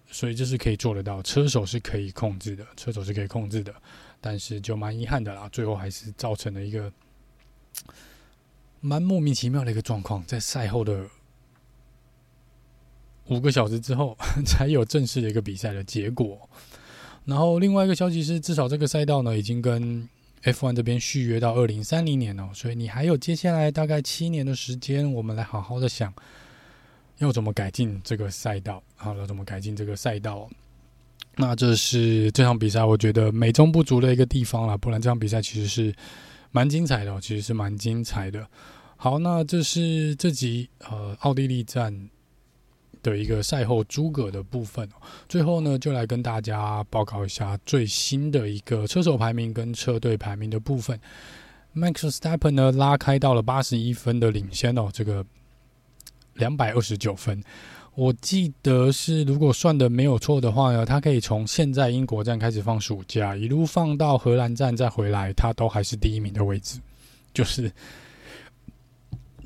所以这是可以做得到，车手是可以控制的，车手是可以控制的，但是就蛮遗憾的啦，最后还是造成了一个蛮莫名其妙的一个状况，在赛后的。五个小时之后 才有正式的一个比赛的结果。然后另外一个消息是，至少这个赛道呢已经跟 F1 这边续约到二零三零年了，所以你还有接下来大概七年的时间，我们来好好的想要怎么改进这个赛道，好，了怎么改进这个赛道。那这是这场比赛我觉得美中不足的一个地方了，不然这场比赛其实是蛮精彩的，其实是蛮精彩的。好，那这是这集呃奥地利站。的一个赛后诸葛的部分，最后呢，就来跟大家报告一下最新的一个车手排名跟车队排名的部分。Max s t e p p e n 呢拉开到了八十一分的领先哦，这个两百二十九分。我记得是，如果算的没有错的话呢，他可以从现在英国站开始放暑假，一路放到荷兰站再回来，他都还是第一名的位置。就是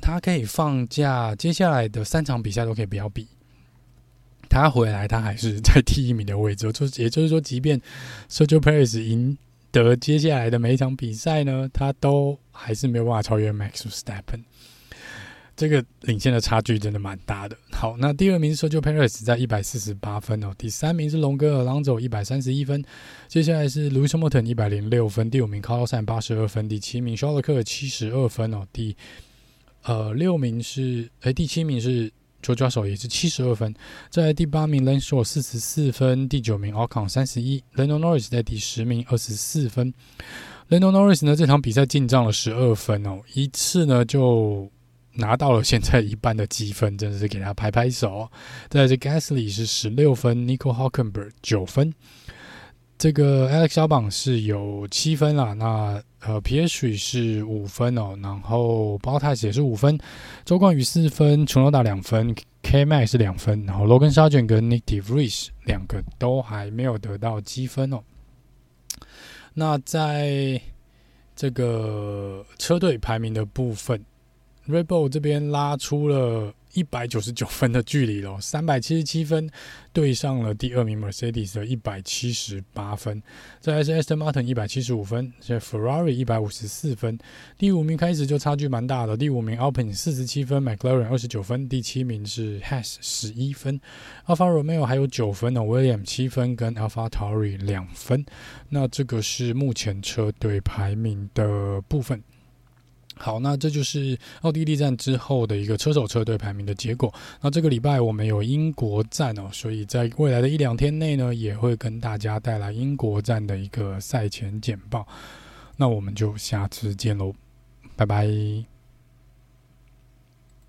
他可以放假，接下来的三场比赛都可以不要比。他回来，他还是在第一名的位置。就也就是说，即便 Sergio Perez 赢得接下来的每一场比赛呢，他都还是没有办法超越 Max Verstappen。这个领先的差距真的蛮大的。好，那第二名是 Sergio Perez 在一百四十八分哦，第三名是龙哥尔朗佐一百三十一分，接下来是 Lewis Hamilton 一百零六分，第五名 Carlos Sainz 八十二分，第七名肖勒克七十二分哦，第呃六名是哎第七名是 George Russell 也是七十二分，在第八名 Lance Stroll 四十四分，第九名 Ocon 三十一 l e n o Norris 在第十名二十四分 l e n o Norris 呢这场比赛进账了十二分哦，一次呢就。拿到了现在一半的积分，真的是给他拍拍手。在这 Gasly 是十六分，Nico Hulkenberg 九分，这个 Alex 小榜是有七分啦。那呃 p i e s t r 是五分哦，然后 b o t a s 也是五分，周冠宇四分，Tsunoda 两分，K-Max 是两分，然后 Logan Sargent 跟 Nick De Vries 两个都还没有得到积分哦。那在这个车队排名的部分。，Rebel 这边拉出了一百九十九分的距离喽，三百七十七分对上了第二名 Mercedes 的一百七十八分，再来是 Aston Martin 一百七十五分，这 Ferrari 一百五十四分，第五名开始就差距蛮大的，第五名 Alpine 四十七分，McLaren 二十九分，第七名是 Haas 十一分，Alfa Romeo 还有九分呢，William 七分跟 AlphaTauri 两分，那这个是目前车队排名的部分。好，那这就是奥地利站之后的一个车手车队排名的结果。那这个礼拜我们有英国站哦，所以在未来的一两天内呢，也会跟大家带来英国站的一个赛前简报。那我们就下次见喽，拜拜。